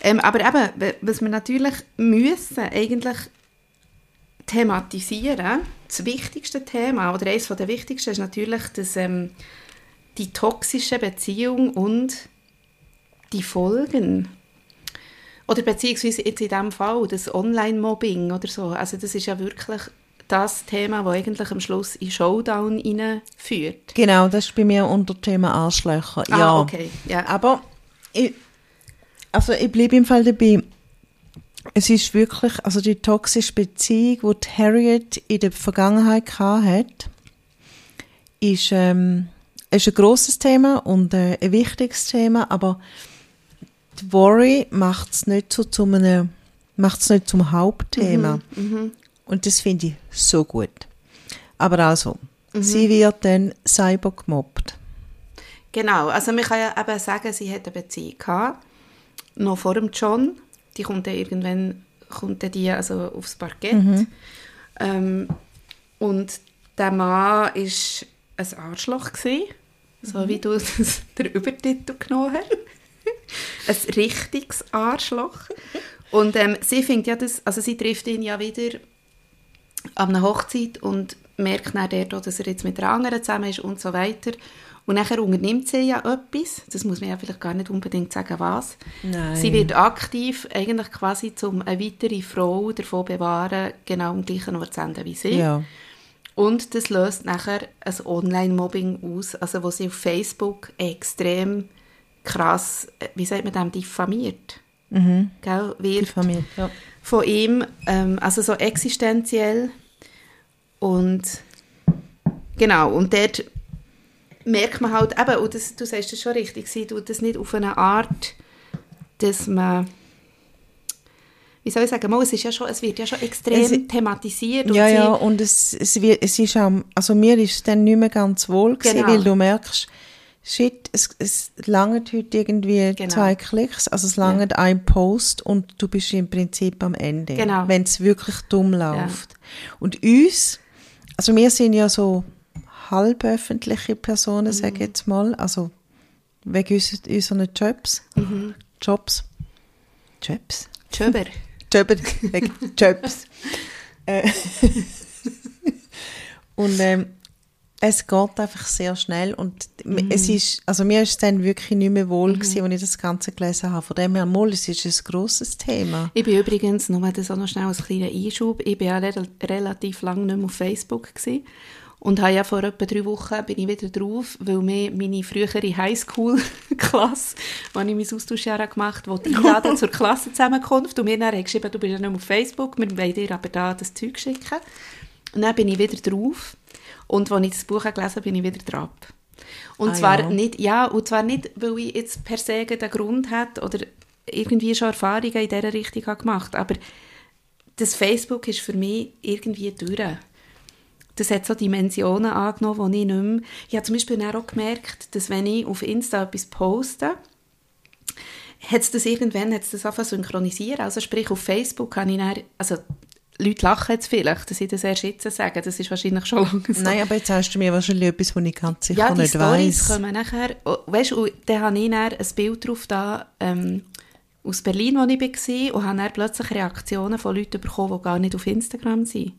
Ähm, aber eben, was wir natürlich müssen, eigentlich thematisieren, das wichtigste Thema, oder eines der wichtigsten, ist natürlich dass, ähm, die toxische Beziehung und die Folgen. Oder beziehungsweise jetzt in diesem Fall das Online-Mobbing oder so. Also das ist ja wirklich das Thema, das eigentlich am Schluss in Showdown führt.
Genau, das ist bei mir unter Thema Arschlöcher.
Ah,
ja.
okay. Ja.
Aber ich, also ich bleibe im Fall dabei. Es ist wirklich, also die toxische Beziehung, die, Harriet in der Vergangenheit hat, ist, ähm, ist ein grosses Thema und äh, ein wichtiges Thema, aber die Worry macht es nicht so zu einem, macht's nicht zum Hauptthema.
Mhm.
Und das finde ich so gut. Aber also, sie wird dann cyber gemobbt.
Genau, also man kann ja eben sagen, sie hat eine Beziehung gehabt, noch vor dem John. Die kommt dann irgendwann kommt dann die also aufs Parkett. Ähm, und der Mann war ein Arschloch, gewesen, so wie du das, den Übertitel genommen hast. ein richtiges Arschloch. Und ähm, sie findet ja das, also sie trifft ihn ja wieder an einer Hochzeit und merkt dann dort dass er jetzt mit einer anderen zusammen ist und so weiter. Und nachher unternimmt sie ja etwas, das muss man ja vielleicht gar nicht unbedingt sagen, was.
Nein.
Sie wird aktiv, eigentlich quasi, um eine weitere Frau davon bewahren, genau am gleichen Ort zu enden wie sie.
Ja.
Und das löst nachher ein Online-Mobbing aus, also wo sie auf Facebook extrem krass, äh, wie sagt man dem, diffamiert.
Mhm.
Gell? Wird
Familie. Ja.
von ihm, ähm, also so existenziell. Und genau, und dort merkt man halt, eben, und das, du sagst das schon richtig, sie tut das nicht auf eine Art, dass man, wie soll ich sagen, mal, es, ist ja schon, es wird ja schon extrem
Es-
thematisiert. Und
Ja, ja, und es, es, wird, es ist auch, also mir ist es dann nicht mehr ganz wohl gewesen,
Genau.
weil du merkst, shit, es, es langt heute irgendwie
Genau.
zwei Klicks, also es langt ein Post und du bist im Prinzip am Ende,
Genau.
wenn es wirklich dumm läuft. Und uns, also wir sind ja so halböffentliche Personen, sage ich jetzt mal, also wegen uns- unseren Jobs, Jobs, Jobs,
Schöber.
Jobber, wegen Jobs. Äh, und ähm, es geht einfach sehr schnell und es ist, also mir ist es dann wirklich nicht mehr wohl gewesen, als ich das Ganze gelesen habe. Von dem her, mal, es ist ein grosses Thema.
Ich bin übrigens, nur das auch noch schnell als kleiner Einschub, ich bin ja re relativ lange nicht mehr auf Facebook gewesen. Und habe ja vor etwa drei Wochen bin ich wieder drauf, weil mir meine frühere Highschool-Klasse, wo ich mein Austauschjahr gemacht habe, die einladen zur Klassenzusammenkunft und mir dann haben geschrieben, du bist ja nicht mehr auf Facebook, wir wollen dir aber da das Zeug schicken. Und dann bin ich wieder drauf und als ich das Buch gelesen habe, bin ich wieder dran. Und
Ah,
zwar
ja.
nicht, ja, und zwar nicht, weil ich jetzt per se den Grund hat oder irgendwie schon Erfahrungen in dieser Richtung habe gemacht, aber das Facebook ist für mich irgendwie durch. Das hat so Dimensionen angenommen, die ich nicht mehr... Ich habe zum Beispiel auch gemerkt, dass wenn ich auf Insta etwas poste, hat es das irgendwann hat's das angefangen synchronisieren. Also sprich, auf Facebook kann ich dann... Also Leute lachen jetzt vielleicht, dass ich das erst jetzt sage. Das ist wahrscheinlich schon lange so.
Nein, aber jetzt hast du mir wahrscheinlich etwas, was ich ganz sicher
ja, die
nicht weiss.
kommen nachher... oh, Weißt du, dann habe ich dann ein Bild drauf da, ähm, aus Berlin, wo ich war, und habe dann plötzlich Reaktionen von Leuten bekommen, die gar nicht auf Instagram sind.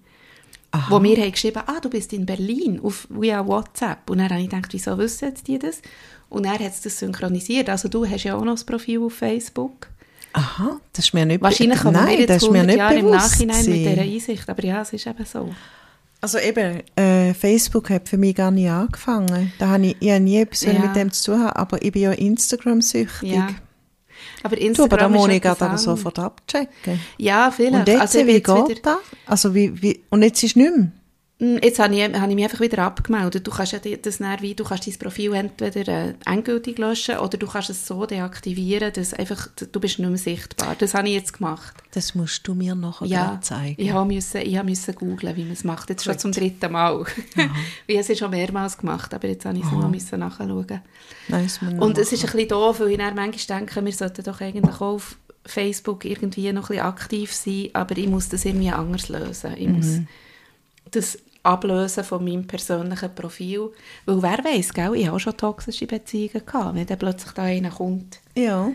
Wo mir haben geschrieben, ah, du bist in Berlin, auf, via WhatsApp. Und dann habe ich gedacht, wieso wissen jetzt die das? Und dann hat das synchronisiert. Also du hast ja auch noch das Profil auf Facebook.
Aha, das ist mir nicht
Wahrscheinlich kommen wir
Nein,
jetzt
das ist mir
100
nicht
Jahre im Nachhinein mit
gewesen.
dieser Einsicht. Aber ja, es ist eben so.
Also eben, äh, Facebook hat für mich gar nicht angefangen. Da habe ich, ich habe nie etwas
Ja.
mit dem zu tun, aber ich bin ja Instagram-süchtig.
Ja. Aber
Du,
Instagram
aber da muss
ist
ich gerade aber sofort abchecken.
Ja, vielleicht.
Und jetzt,
also
wie geht
wieder-
das? Also wie, wie, und jetzt ist nicht mehr?
Mm, Jetzt habe ich, habe ich mich einfach wieder abgemeldet. Du kannst ja das dann wie, du kannst dein Profil entweder äh, endgültig löschen oder du kannst es so deaktivieren, dass einfach, du bist nicht mehr sichtbar. Das habe ich jetzt gemacht.
Das musst du mir nachher
Ja,
zeigen.
ich habe müssen, ich habe müssen googlen, wie man es macht. Jetzt schon zum dritten Mal. ich habe es schon mehrmals gemacht, aber jetzt habe ich es noch müssen nachschauen.
Nein,
Und es ist ein bisschen doof, weil ich dann manchmal denke, wir sollten doch eigentlich auch auf Facebook irgendwie noch ein bisschen aktiv sein, aber ich muss das irgendwie anders lösen. Ich muss das ablösen von meinem persönlichen Profil. Weil wer weiß, gell, ich habe auch schon toxische Beziehungen gehabt, wenn dann plötzlich da einer kommt
Ja,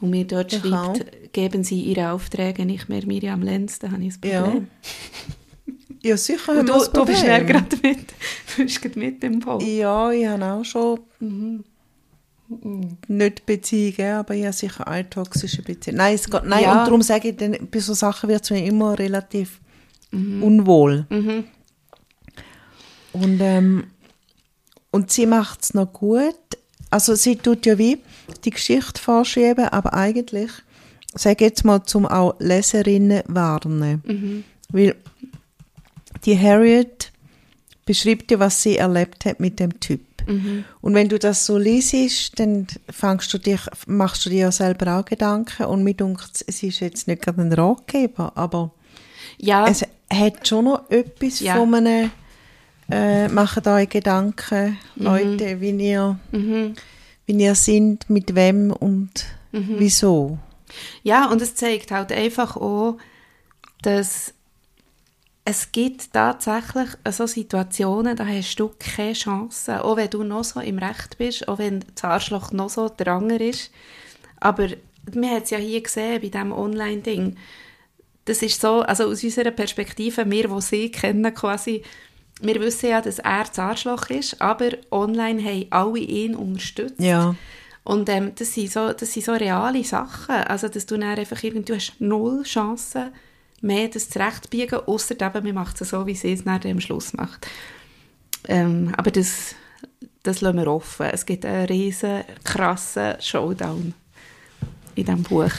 und mir dort
Ich
schreibt, geben Sie Ihre Aufträge nicht mehr Miriam Lenz, dann habe ich ein
ja.
Problem.
Ja, sicher
Und du, du bist ja gerade mit, du bist gerade mit im Boot.
Ja, ich habe auch schon
Mhm.
nicht Beziehungen, aber ich habe sicher eine toxische Beziehung. Nein, es geht, nein
Ja.
und darum sage ich, dann, bei so Sachen wird es mir immer relativ
Mhm.
unwohl. Und, ähm, und sie macht es noch gut. Also sie tut ja wie die Geschichte vorschieben, aber eigentlich, sage jetzt mal, zum auch Leserinnen warnen. Weil die Harriet beschreibt ja, was sie erlebt hat mit dem Typ. Und wenn du das so liest, dann fangst du dich, machst du dir ja selber auch Gedanken und mir dunkt es ist jetzt nicht gerade ein Ratgeber, aber
Ja,
es hat schon noch etwas
Ja.
von einem äh, «Macht euch Gedanken,
Mhm.
Leute, wie ihr, wie ihr sind, mit wem und
Mhm.
wieso.»
Ja, und es zeigt halt einfach auch, dass es gibt tatsächlich so Situationen, da hast du keine Chance, auch wenn du noch so im Recht bist, auch wenn das Arschloch noch so dranger ist. Aber man hat es ja hier gesehen, bei diesem Online-Ding. Das ist so, also aus unserer Perspektive, wir, die sie kennen quasi, wir wissen ja, dass er das Arschloch ist, aber online haben alle ihn unterstützt.
Ja.
Und ähm, das, sind so, das sind so reale Sachen. Also, dass du dann einfach irgendwie, du hast null Chancen mehr, das zurechtbiegen, außer eben, man macht es so, wie sie es dann am Schluss macht. Ähm, aber das, das lassen wir offen. Es gibt einen riesen, krassen Showdown in diesem Buch.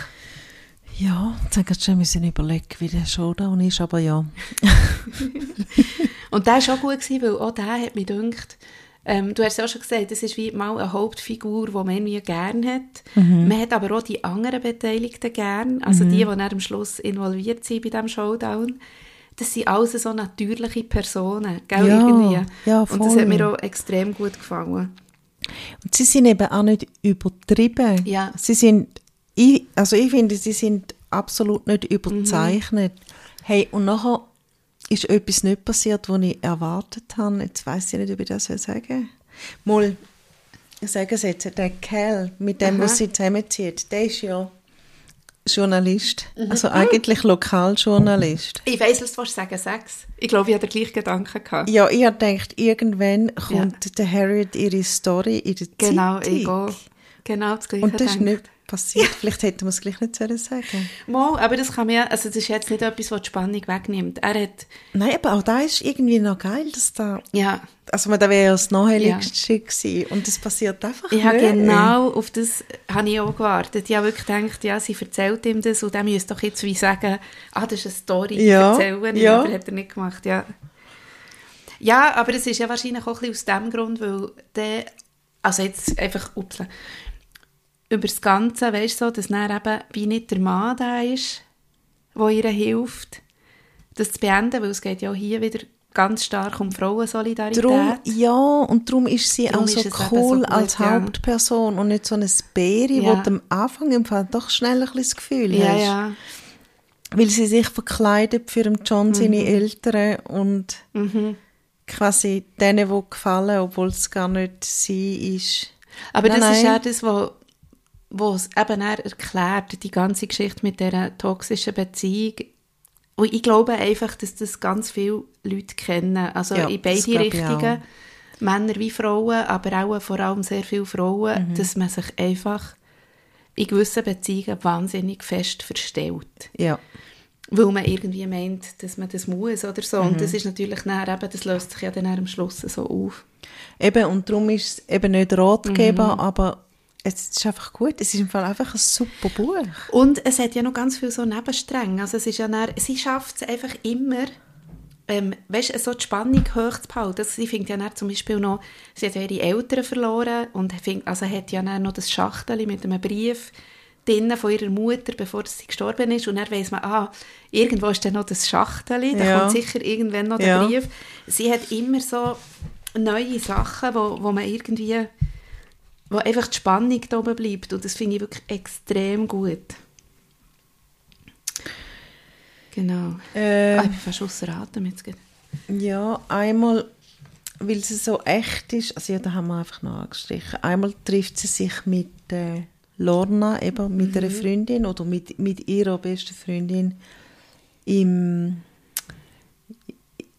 Ja, jetzt haben wir schon müssen überlegen, wie der Showdown ist, aber ja.
Und der war auch gut, gewesen, weil auch der hat mich gedacht, ähm, du hast ja auch schon gesagt, das ist wie mal eine Hauptfigur, die man irgendwie gerne hat. Man hat aber auch die anderen Beteiligten gern, also die, die dann am Schluss involviert sind bei diesem Showdown. Das sind alles so natürliche Personen, gell,
Ja,
irgendwie.
ja,
Und das
voll.
hat mir auch extrem gut gefallen.
Und sie sind eben auch nicht übertrieben.
Ja.
Sie sind, ich, also ich finde, sie sind absolut nicht überzeichnet. Hey, und nachher ist etwas nicht passiert, was ich erwartet habe. Jetzt weiß ich nicht, ob ich das soll sagen Mal, ich sage es jetzt, der Kerl, mit dem,
Aha.
was sie zusammenzieht, der ist ja Journalist. Also eigentlich Lokaljournalist.
Ich weiss, was du sagen, Sex. Ich glaube, ich hatte den gleichen Gedanken gehabt.
Ja, ich habe gedacht, irgendwann kommt der Harriet ihre Story in der
Genau,
Zeitung.
ich auch. Genau das Gleiche
Und das ist nicht passiert. Vielleicht hätten wir es gleich nicht sollen sagen
Mal, aber das kann man ja, also das ist jetzt nicht etwas, was die Spannung wegnimmt. Er hat,
Nein, aber auch da ist irgendwie noch geil, dass da...
ja,
Also da wäre ja das Naheliegendste gewesen. Und das passiert einfach nicht.
genau auf das habe ich auch gewartet. Ich habe wirklich gedacht, ja, sie erzählt ihm das und er müsste doch jetzt wie sagen, ah, das ist eine Story,
Ja,
erzählen
ja.
aber hat er nicht gemacht, ja. Ja, aber es ist ja wahrscheinlich auch ein bisschen aus dem Grund, weil der, also jetzt einfach, ups, über das Ganze, weißt du, so, dass dann eben wie nicht der Mann da ist, der ihr hilft, das zu beenden, weil es geht ja auch hier wieder ganz stark um Frauensolidarität.
Drum, ja, und darum ist sie
Drum
auch so
ist
cool
so gut,
als
ja.
Hauptperson und nicht so eine Bäri,
Ja.
du am Anfang im Fall doch schnell ein bisschen das Gefühl
ja,
hast.
ja.
Weil sie sich verkleidet für John seine
Mhm.
Eltern und quasi denen, die gefallen, obwohl es gar nicht sie ist.
Aber
Nein,
das ist
nein.
ja das, was wo es eben er erklärt, die ganze Geschichte mit dieser toxischen Beziehung. Und ich glaube einfach, dass das ganz viele Leute kennen. Also
Ja,
in beide Richtungen. Männer wie Frauen, aber auch vor allem sehr viele Frauen,
Mhm.
dass man sich einfach in gewissen Beziehungen wahnsinnig fest verstellt.
Ja.
Weil man irgendwie meint, dass man das muss oder so.
Mhm.
Und das ist natürlich dann eben, das löst sich ja dann am Schluss so auf.
Eben, und darum ist es eben nicht Ratgeber,
Mhm.
aber es ist einfach gut. Es ist im Fall einfach ein super Buch.
Und es hat ja noch ganz viel so Nebenstränge. Also es ist ja dann, sie schafft es einfach immer, ähm, weißt, so die Spannung hoch zu behalten. Also sie findet ja dann zum Beispiel noch, sie hat ja ihre Eltern verloren und find, also hat ja dann noch das Schachtel mit einem Brief drinnen von ihrer Mutter, bevor sie gestorben ist. Und dann weiss man, ah, irgendwo ist dann noch das Schachtel, da
Ja.
kommt sicher irgendwann noch der
Ja.
Brief. Sie hat immer so neue Sachen, wo, wo man irgendwie wo einfach die Spannung da oben bleibt. Und das finde ich wirklich extrem gut. Genau.
Äh,
Ah, ich bin fast ausser Atem jetzt.
Ja, einmal, weil sie so echt ist, also ja, da haben wir einfach noch angestrichen. Einmal trifft sie sich mit äh, Lorna, eben mit einer Freundin oder mit, mit ihrer besten Freundin im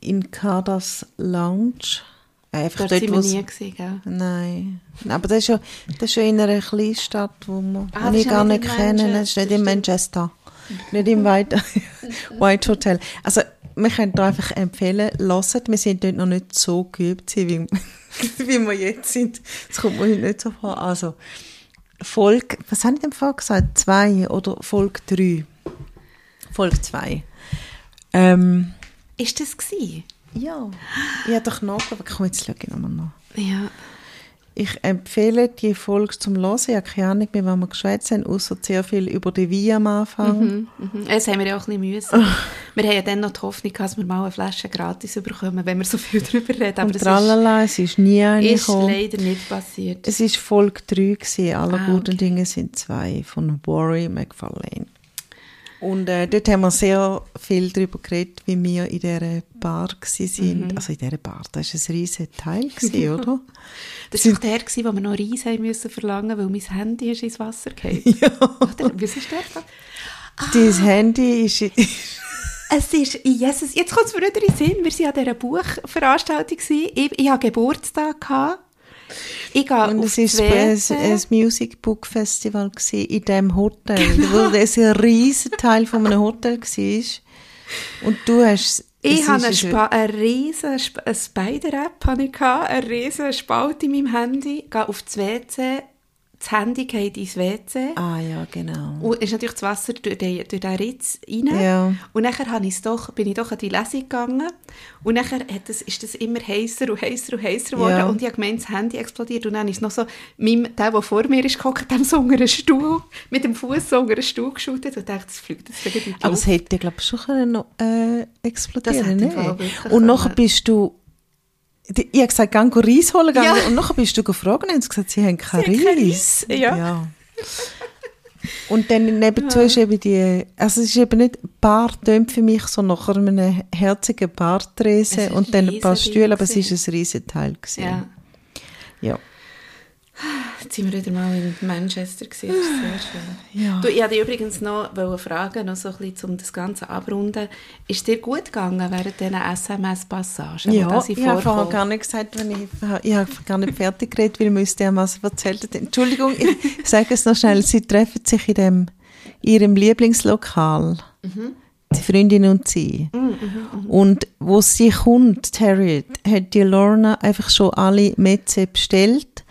in Kadas Lounge. Einfach
Dort
dort,
sind nie gell?
Nein. Aber das ist ja, das ist ja in einer Kleinstadt, wo, wir,
Ah,
gar
nicht
nicht
in
kenne. Das ist nicht in
Manchester,
nicht im White, White Hotel. Also, wir können da einfach empfehlen, hört. Wir sind dort noch nicht so geübt, wie, wie wir jetzt sind. Das kommt mir nicht so vor. Also, Folge, was habe ich denn vorher gesagt? Zwei oder Folge drei? Folge zwei. Ähm,
Ist das gewesen?
Ja. Ich habe doch nachgeschaut, komm, jetzt schaue ich nochmal nach.
Ja.
Ich empfehle die Folge zum Hören. Ich habe keine Ahnung mehr, was wir geschwätzt haben, außer sehr viel über die Wein am Anfang.
Mhm, mhm. Das haben wir ja auch ein bisschen müssen. wir haben ja dann noch die Hoffnung, gehabt, dass wir mal eine Flasche gratis bekommen, wenn wir so viel darüber reden. Aber
Und tralala, es ist nie eine
ist, ist
gekommen.
leider nicht passiert.
Es ist Folge 3 gewesen. Alle
Ah,
guten
okay.
Dinge sind zwei von Warry McFarlane. Und äh, dort haben wir sehr viel darüber geredet, wie wir in dieser Bar sind.
Mhm.
Also in dieser Bar, das war ein riesiger Teil, gewesen, oder?
Das war der, gewesen, wo wir noch Reis müssen verlangen weil mein Handy ist ins Wasser gefallen.
ja.
Oder? Was ist der da?
Dein Handy ist...
Es ist, Jesus, jetzt kommt es mir wieder in den Sinn, wir waren an dieser Buchveranstaltung, ich, ich hatte Geburtstag, gehabt. Ich gehe
Und es war ein, Music Book Festival in diesem Hotel,
Genau.
wo das ein riesiger Teil von einem Hotel war. Und du hast...
Ich
ist
eine,
ein-
Spa eine riesen Sp Spider-App, eine riesen Spalt in meinem Handy, gehe auf das WC, das Handy geht ins WC
Ah ja, genau.
und ist natürlich das Wasser durch den, durch den Ritz rein.
Ja.
Und nachher habe ich's doch, bin ich doch an die Lesung gegangen und nachher hat das, ist das immer heißer und heißer und heißer geworden
Ja.
und ich habe gemeint, das Handy explodiert und dann ist noch so, meinem, der, der vor mir ist gehockt, dem so unter einen Stuhl, mit dem Fuß so unter einen Stuhl geschüttet und dachte, das fliegt jetzt gegen die
Aber es hätte, glaube ich, schon können, noch, äh, explodieren
wirklich
Und nachher
können.
bist du... die- Ich habe gesagt, geh Reis holen. gehen.
Ja.
Und nachher bist du gefragt und haben sie gesagt, sie haben kein
Sie haben kein
Reis.
Reis, ja.
Und dann nebenzu ist eben die... Also es ist eben nicht Bar tönt für mich so nach einem herzigen
Es
Bartresen und dann ein paar Stühle, aber es ist ein riesen Teil. Gewesen.
Ja,
ja.
jetzt sind wir wieder mal in Manchester gewesen, das ist sehr schön.
Ja.
Du, ich wollte dich übrigens noch fragen, noch so ein bisschen, um das Ganze abrunden. Ist es dir gut gegangen während diesen SMS-Passagen? wo
Ja, ich habe vorher gar nicht gesagt, wenn ich, ich habe gar nicht fertig geredet, weil wir uns dermaßen erzählt haben. Entschuldigung, ich sage es noch schnell, sie treffen sich in dem, ihrem Lieblingslokal, die Freundin und sie. Und wo sie kommt, Harriet, hat die Lorna einfach schon alle Metze bestellt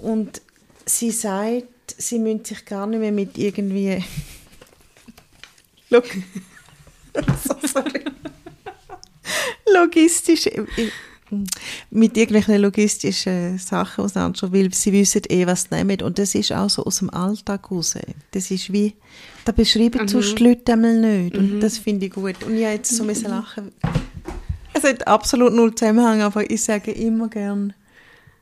und sie sagt, sie müssen sich gar nicht mehr mit irgendwie... Look. so logistisch. Mit irgendwelchen logistischen Sachen auseinander, weil sie wissen eh, was sie nehmen. Und das ist auch so aus dem Alltag raus. Das ist wie, da beschreiben mhm. sonst die Leute einmal nicht. Und mhm. das finde ich gut. Und ich habe jetzt so mhm. lachen. Es hat absolut null Zusammenhang, aber ich sage immer gern,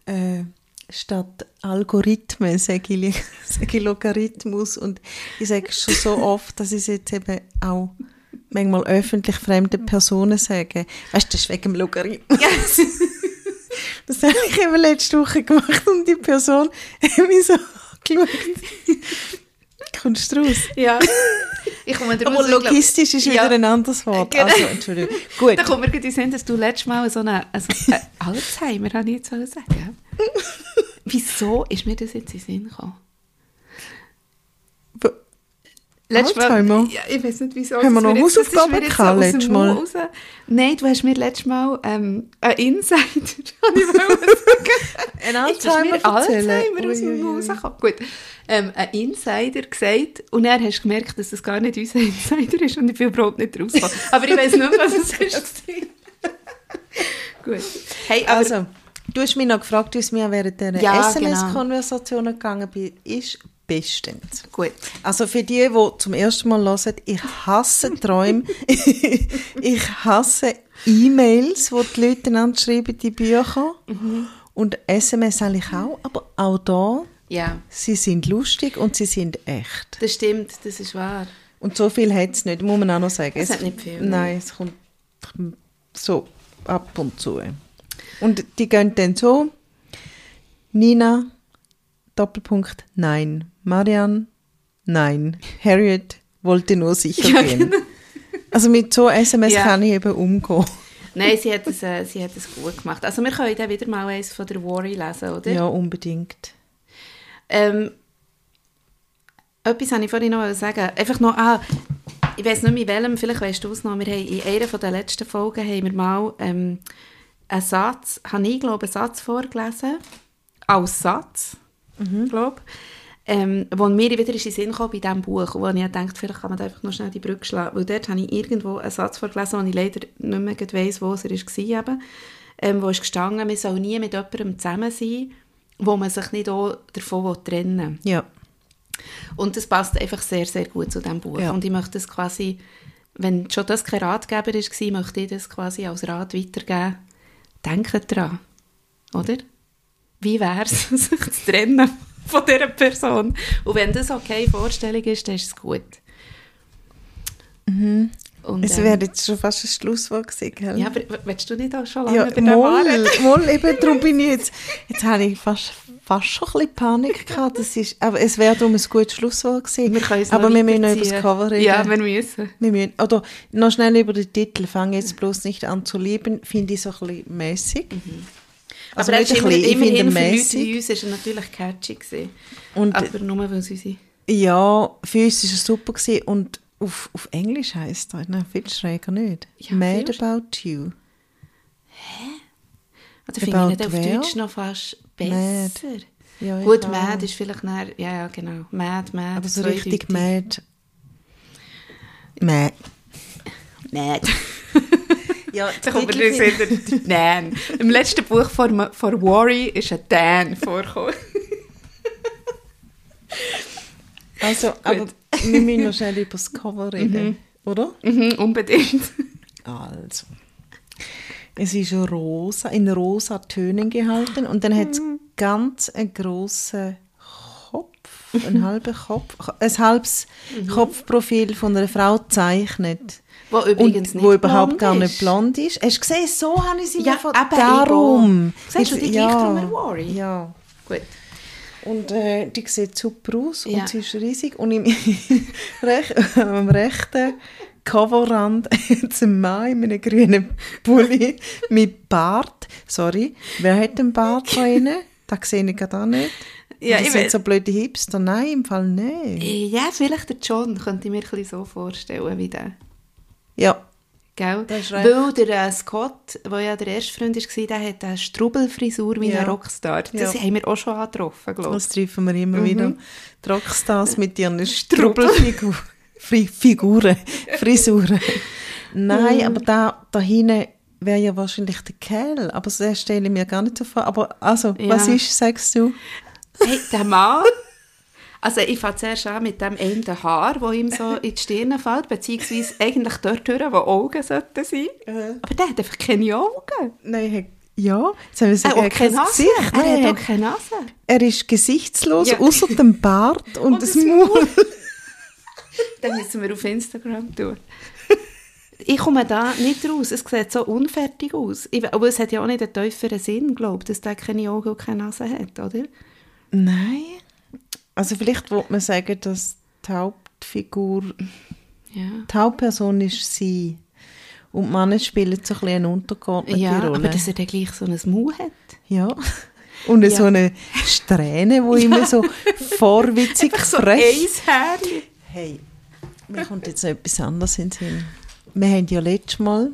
äh, statt Algorithmen sage ich, sage ich Logarithmus. Und ich sage schon so oft, dass ich es jetzt eben auch manchmal öffentlich fremde Personen sage. Weißt du, das ist wegen dem Logarithmus. Yes. das habe ich eben letzte Woche gemacht und die Person hat mich so angeschaut. Kommst du raus?
Ja. Ich komme
Aber logistisch ist wieder ja. ein anderes Wort. Genau. Also, Entschuldigung.
Gut. Da kommt mir gerade in Sinn, dass du letztes Mal so eine, also, äh, Alzheimer, habe ich jetzt sagen. Wieso ist mir das jetzt in den Sinn gekommen?
Letztes Mal,
ja, ich weiß nicht, wieso.
Haben wir noch Hausaufgaben gehabt letztes Mal? Raus.
Nein, du hast mir letztes Mal ähm, einen Insider,
ein Alzheimer
Alzheimer aus dem Haus. Gut, ähm, ein Insider gesagt und dann hast du gemerkt, dass das gar nicht unser Insider ist und ich bin überhaupt nicht rausgekommen. Aber ich weiß nicht, was es ist. Gut.
Hey, aber, also, du hast mich noch gefragt, wie es mir während dieser ja, SMS-Konversationen genau. gegangen ist bestens.
Gut.
Also für die, die zum ersten Mal hören, ich hasse Träume. ich hasse E-Mails, wo die Leute einander schreiben, die Bücher. Mhm. Und SMS eigentlich auch, aber auch da,
ja.
sie sind lustig und sie sind echt.
Das stimmt, das ist wahr.
Und so viel hat es nicht, muss man auch noch sagen.
Es, es hat nicht viel.
Nein, es kommt so ab und zu. Und die gehen dann so, Nina, Doppelpunkt, nein. Marianne, nein. Harriet wollte nur sicher ja, gehen. Genau. Also mit so SMS ja. kann ich eben umgehen.
Nein, sie hat, es, äh, sie hat es gut gemacht. Also wir können dann wieder mal eins von der Worry lesen, oder?
Ja, unbedingt.
Ähm, etwas wollte ich vorhin noch sagen. Einfach noch, ah, ich weiß nicht mit welchem, vielleicht weißt du es noch, wir haben in einer der letzten Folgen haben wir mal ähm, einen Satz, habe ich glaube einen Satz vorgelesen, als Satz, mhm. glaube ähm, wo mir wieder in den Sinn kam bei diesem Buch, wo ich gedacht vielleicht kann man einfach noch schnell die Brücke schlagen, weil dort habe ich irgendwo einen Satz vorgelesen, wo ich leider nicht mehr weiss, wo es war, eben, ähm, wo ist gestanden, man soll nie mit jemandem zusammen sein, wo man sich nicht auch davon trennen
will. Ja.
Und das passt einfach sehr, sehr gut zu diesem Buch. Ja. Und ich möchte das quasi, wenn schon das kein Ratgeber war, möchte ich das quasi als Rat weitergeben. Denkt daran, oder? Wie wäre es, sich zu trennen von dieser Person. Und wenn das okay Vorstellung ist, dann ist es gut.
Mhm. Und, es wäre jetzt schon fast ein Schlusswort gewesen, gell?
Ja, aber willst du nicht auch schon lange
ja, bei moll, moll, eben, darum bin ich jetzt, jetzt habe ich fast, fast schon ein bisschen Panik gehabt, das ist, aber es wäre darum ein gutes Schlusswort gewesen.
Wir
aber wir müssen noch über das Cover reden.
Ja, wir müssen.
wir müssen. Oder noch schnell über den Titel, fang jetzt bloß nicht an zu lieben, finde ich so ein bisschen mäßig. Mhm.
Also aber er ist immer, immerhin für Leute wie uns ist er natürlich catchy gewesen. Und, aber nur, weil sie sind.
Ja, für uns war es super gewesen. und auf, auf Englisch heisst es ne, viel schräger nicht. Ja, Mad about you.
Hä? Also finde ich nicht auf Deutsch noch fast besser. Ja, Gut, Mad ist vielleicht näher, ja, ja, genau. Mad, Mad.
Aber so richtig Mad. Mad.
Mad. Ja, da kommt mir wieder Dan. Im letzten Buch von, von Worry ist ein Dan vorgekommen.
also, aber wir müssen noch schnell über das Cover reden, mhm. oder?
Mhm, unbedingt.
Also. Es ist rosa, in rosa Tönen gehalten und dann hat es mhm. ganz einen grossen Kopf, einen halben Kopf, ein halbes mhm. Kopfprofil von einer Frau zeichnet.
Wo übrigens
und, wo überhaupt gar nicht blond ist. Hast du gesehen, so habe ich sie ja, von darum.
Siehst du, die ja, gleicht um Worry.
Ja.
Gut.
Und äh, die sieht super aus ja. und sie ist riesig. Und im, rech, am rechten Coverrand ein Mann in einem grünen Pulli mit Bart. Sorry, wer hat einen Bart von ihnen? Das sehe ich gerade auch nicht. Ja, das sind so blöde Hipster. Nein, im Fall nicht.
Ja, vielleicht der John könnte ich mir ein so vorstellen wie der.
Ja.
Gell? Weil der äh, Scott, der ja der erste Freund war, der hat eine Strubelfrisur wie ja. ein Rockstar. Das ja. haben wir auch schon getroffen, glaube
ich. Das treffen wir immer mhm. wieder. Die Rockstars mit ihren Strubelfiguren. Figuren, Frisuren. Nein, aber da, da hinten wäre ja wahrscheinlich der Kerl, aber das stelle ich mir gar nicht so vor. Aber also,
Ja.
was ist, sagst du?
Hey, der Mann, also ich fange zuerst an mit dem einen Haar, wo ihm so in die Stirn fällt, beziehungsweise eigentlich dort hören, wo Augen sollten sein. Aber der hat einfach keine Augen.
Nein, he- ja, jetzt haben wir
Er hat auch keine Nase.
Gesicht.
Er hat auch keine Nase.
er ist gesichtslos,
Ja.
außer dem Bart und,
Und
das Maul.
Dann müssen wir auf Instagram tun. Ich komme da nicht raus. Es sieht so unfertig aus. Aber es hat ja auch nicht einen tieferen Sinn, glaube ich, dass der keine Augen und keine Nase hat, oder?
Nein. Also vielleicht wollte man sagen, dass die Hauptfigur,
Ja.
die Hauptperson ist sie. Und die Männer spielen so ein bisschen eine untergeordnete
Ja,
Rolle.
aber dass er dann gleich so ein Mau hat.
Ja. Und
Ja.
so eine Strähne, wo immer so vorwitzig
so ein Härchen.
Hey, mir kommt jetzt noch etwas anderes in den Sinn. Wir haben ja letztes Mal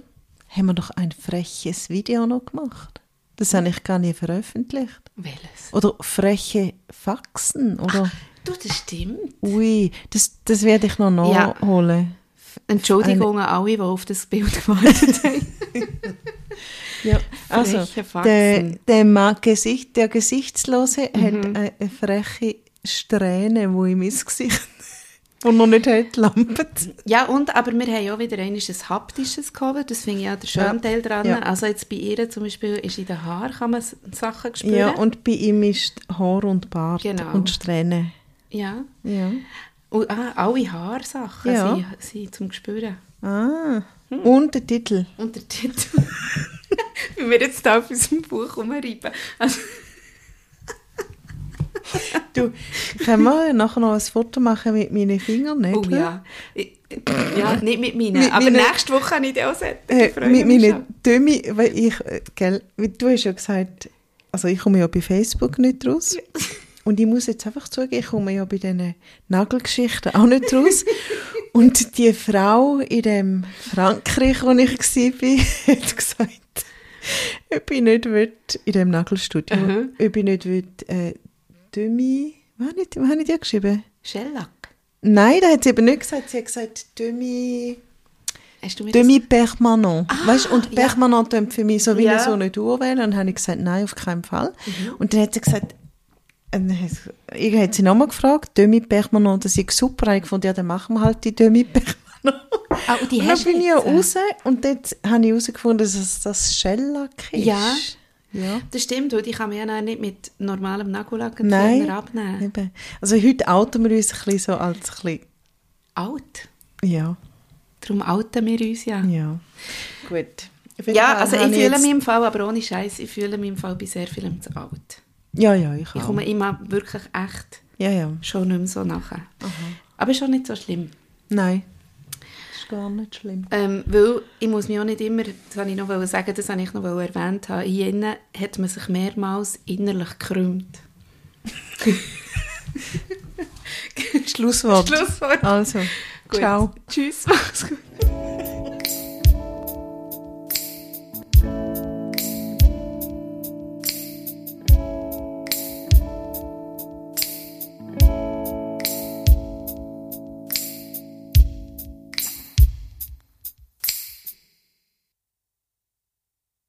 haben wir doch ein freches Video noch gemacht. Das habe ich gar nicht veröffentlicht.
Welches?
Oder freche Faxen. Oder,
Du, das stimmt.
ui, das, das werde ich noch
Ja.
nachholen.
Entschuldigung an alle, die auf das Bild gewartet haben.
Ja, also, der, der, Gesicht, der Gesichtslose
Mhm.
hat eine, freche Strähne, wo ihm ins Gesicht, wo noch nicht hat, lampet.
Ja, und, aber wir haben ja wieder ein haptisches Cover, das finde ich ja der schöne
Ja.
Teil dran.
Ja.
Also jetzt bei ihr zum Beispiel ist in den Haaren, kann man Sachen spüren.
Ja, und bei ihm ist Haar und Bart
Genau.
und Strähne.
ja.
Ja.
Und, ah, alle Haarsachen
Ja.
sind, sind zum Spüren.
Ah.
Hm.
Und der Titel.
Und der Titel. Wie wir jetzt da auf unserem Buch rumreiben. Also,
Du, können wir nachher noch ein Foto machen mit meinen Fingernägeln?
oh ja. Ich- Ja, nicht mit meinen.
Mit
aber
meinen-
nächste Woche habe ich die auch.
Äh, mit meinen. Dömi, weil ich, äh, gell, du hast ja gesagt, also ich komme ja bei Facebook nicht raus. Und ich muss jetzt einfach zugeben, ich komme ja bei diesen Nagelgeschichten auch nicht raus. Und die Frau in dem Frankreich, wo ich war, hat gesagt, ob ich nicht will, in dem Nagelstudio,
Mhm.
ob ich nicht will, äh, Demi, was habe ich, was habe ich dir geschrieben?
Shellac.
Nein, da hat sie eben nicht gesagt, sie hat gesagt, Demi...
Hast du mir
Demi permanent.
Ah,
weißt, und
ja.
permanent tönt für mich so wie
Ja. Mhm.
so eine Durchwählen. Und dann habe ich gesagt, nein, auf keinen Fall. Und dann hat sie gesagt, ich hat sie nochmal gefragt, Demi permanent, das ist super. Ich gefunden, ja, dann machen wir halt die Demi permanent.
Ah, und die
und dann bin ich
äh?
raus und dort habe ich herausgefunden, dass das Shellac ist.
Ja.
Ja.
Das stimmt, und ich kann mir ja nicht mit normalem Nagellack
Nein.
abnehmen.
Eben. Also heute outen wir uns ein bisschen so als ein bisschen,
Alt.
ja,
Darum outen wir uns ja.
ja. Gut.
Ja, also ich fühle mich im Fall, aber ohne Scheiß, ich fühle mich im Fall bei sehr vielem zu alt.
Ja, ja, ich
Ich
auch.
komme immer wirklich echt
Ja, ja.
schon nicht mehr so nachher. Aber ist schon nicht so schlimm.
Nein. Gar nicht schlimm.
Ähm, weil ich muss mich auch nicht immer, das wollte ich noch sagen, das habe ich noch erwähnt haben, hier innen hat man sich mehrmals innerlich gekrümmt.
Schlusswort.
Schlusswort.
Also,
Gut.
ciao.
Tschüss, mach's gut.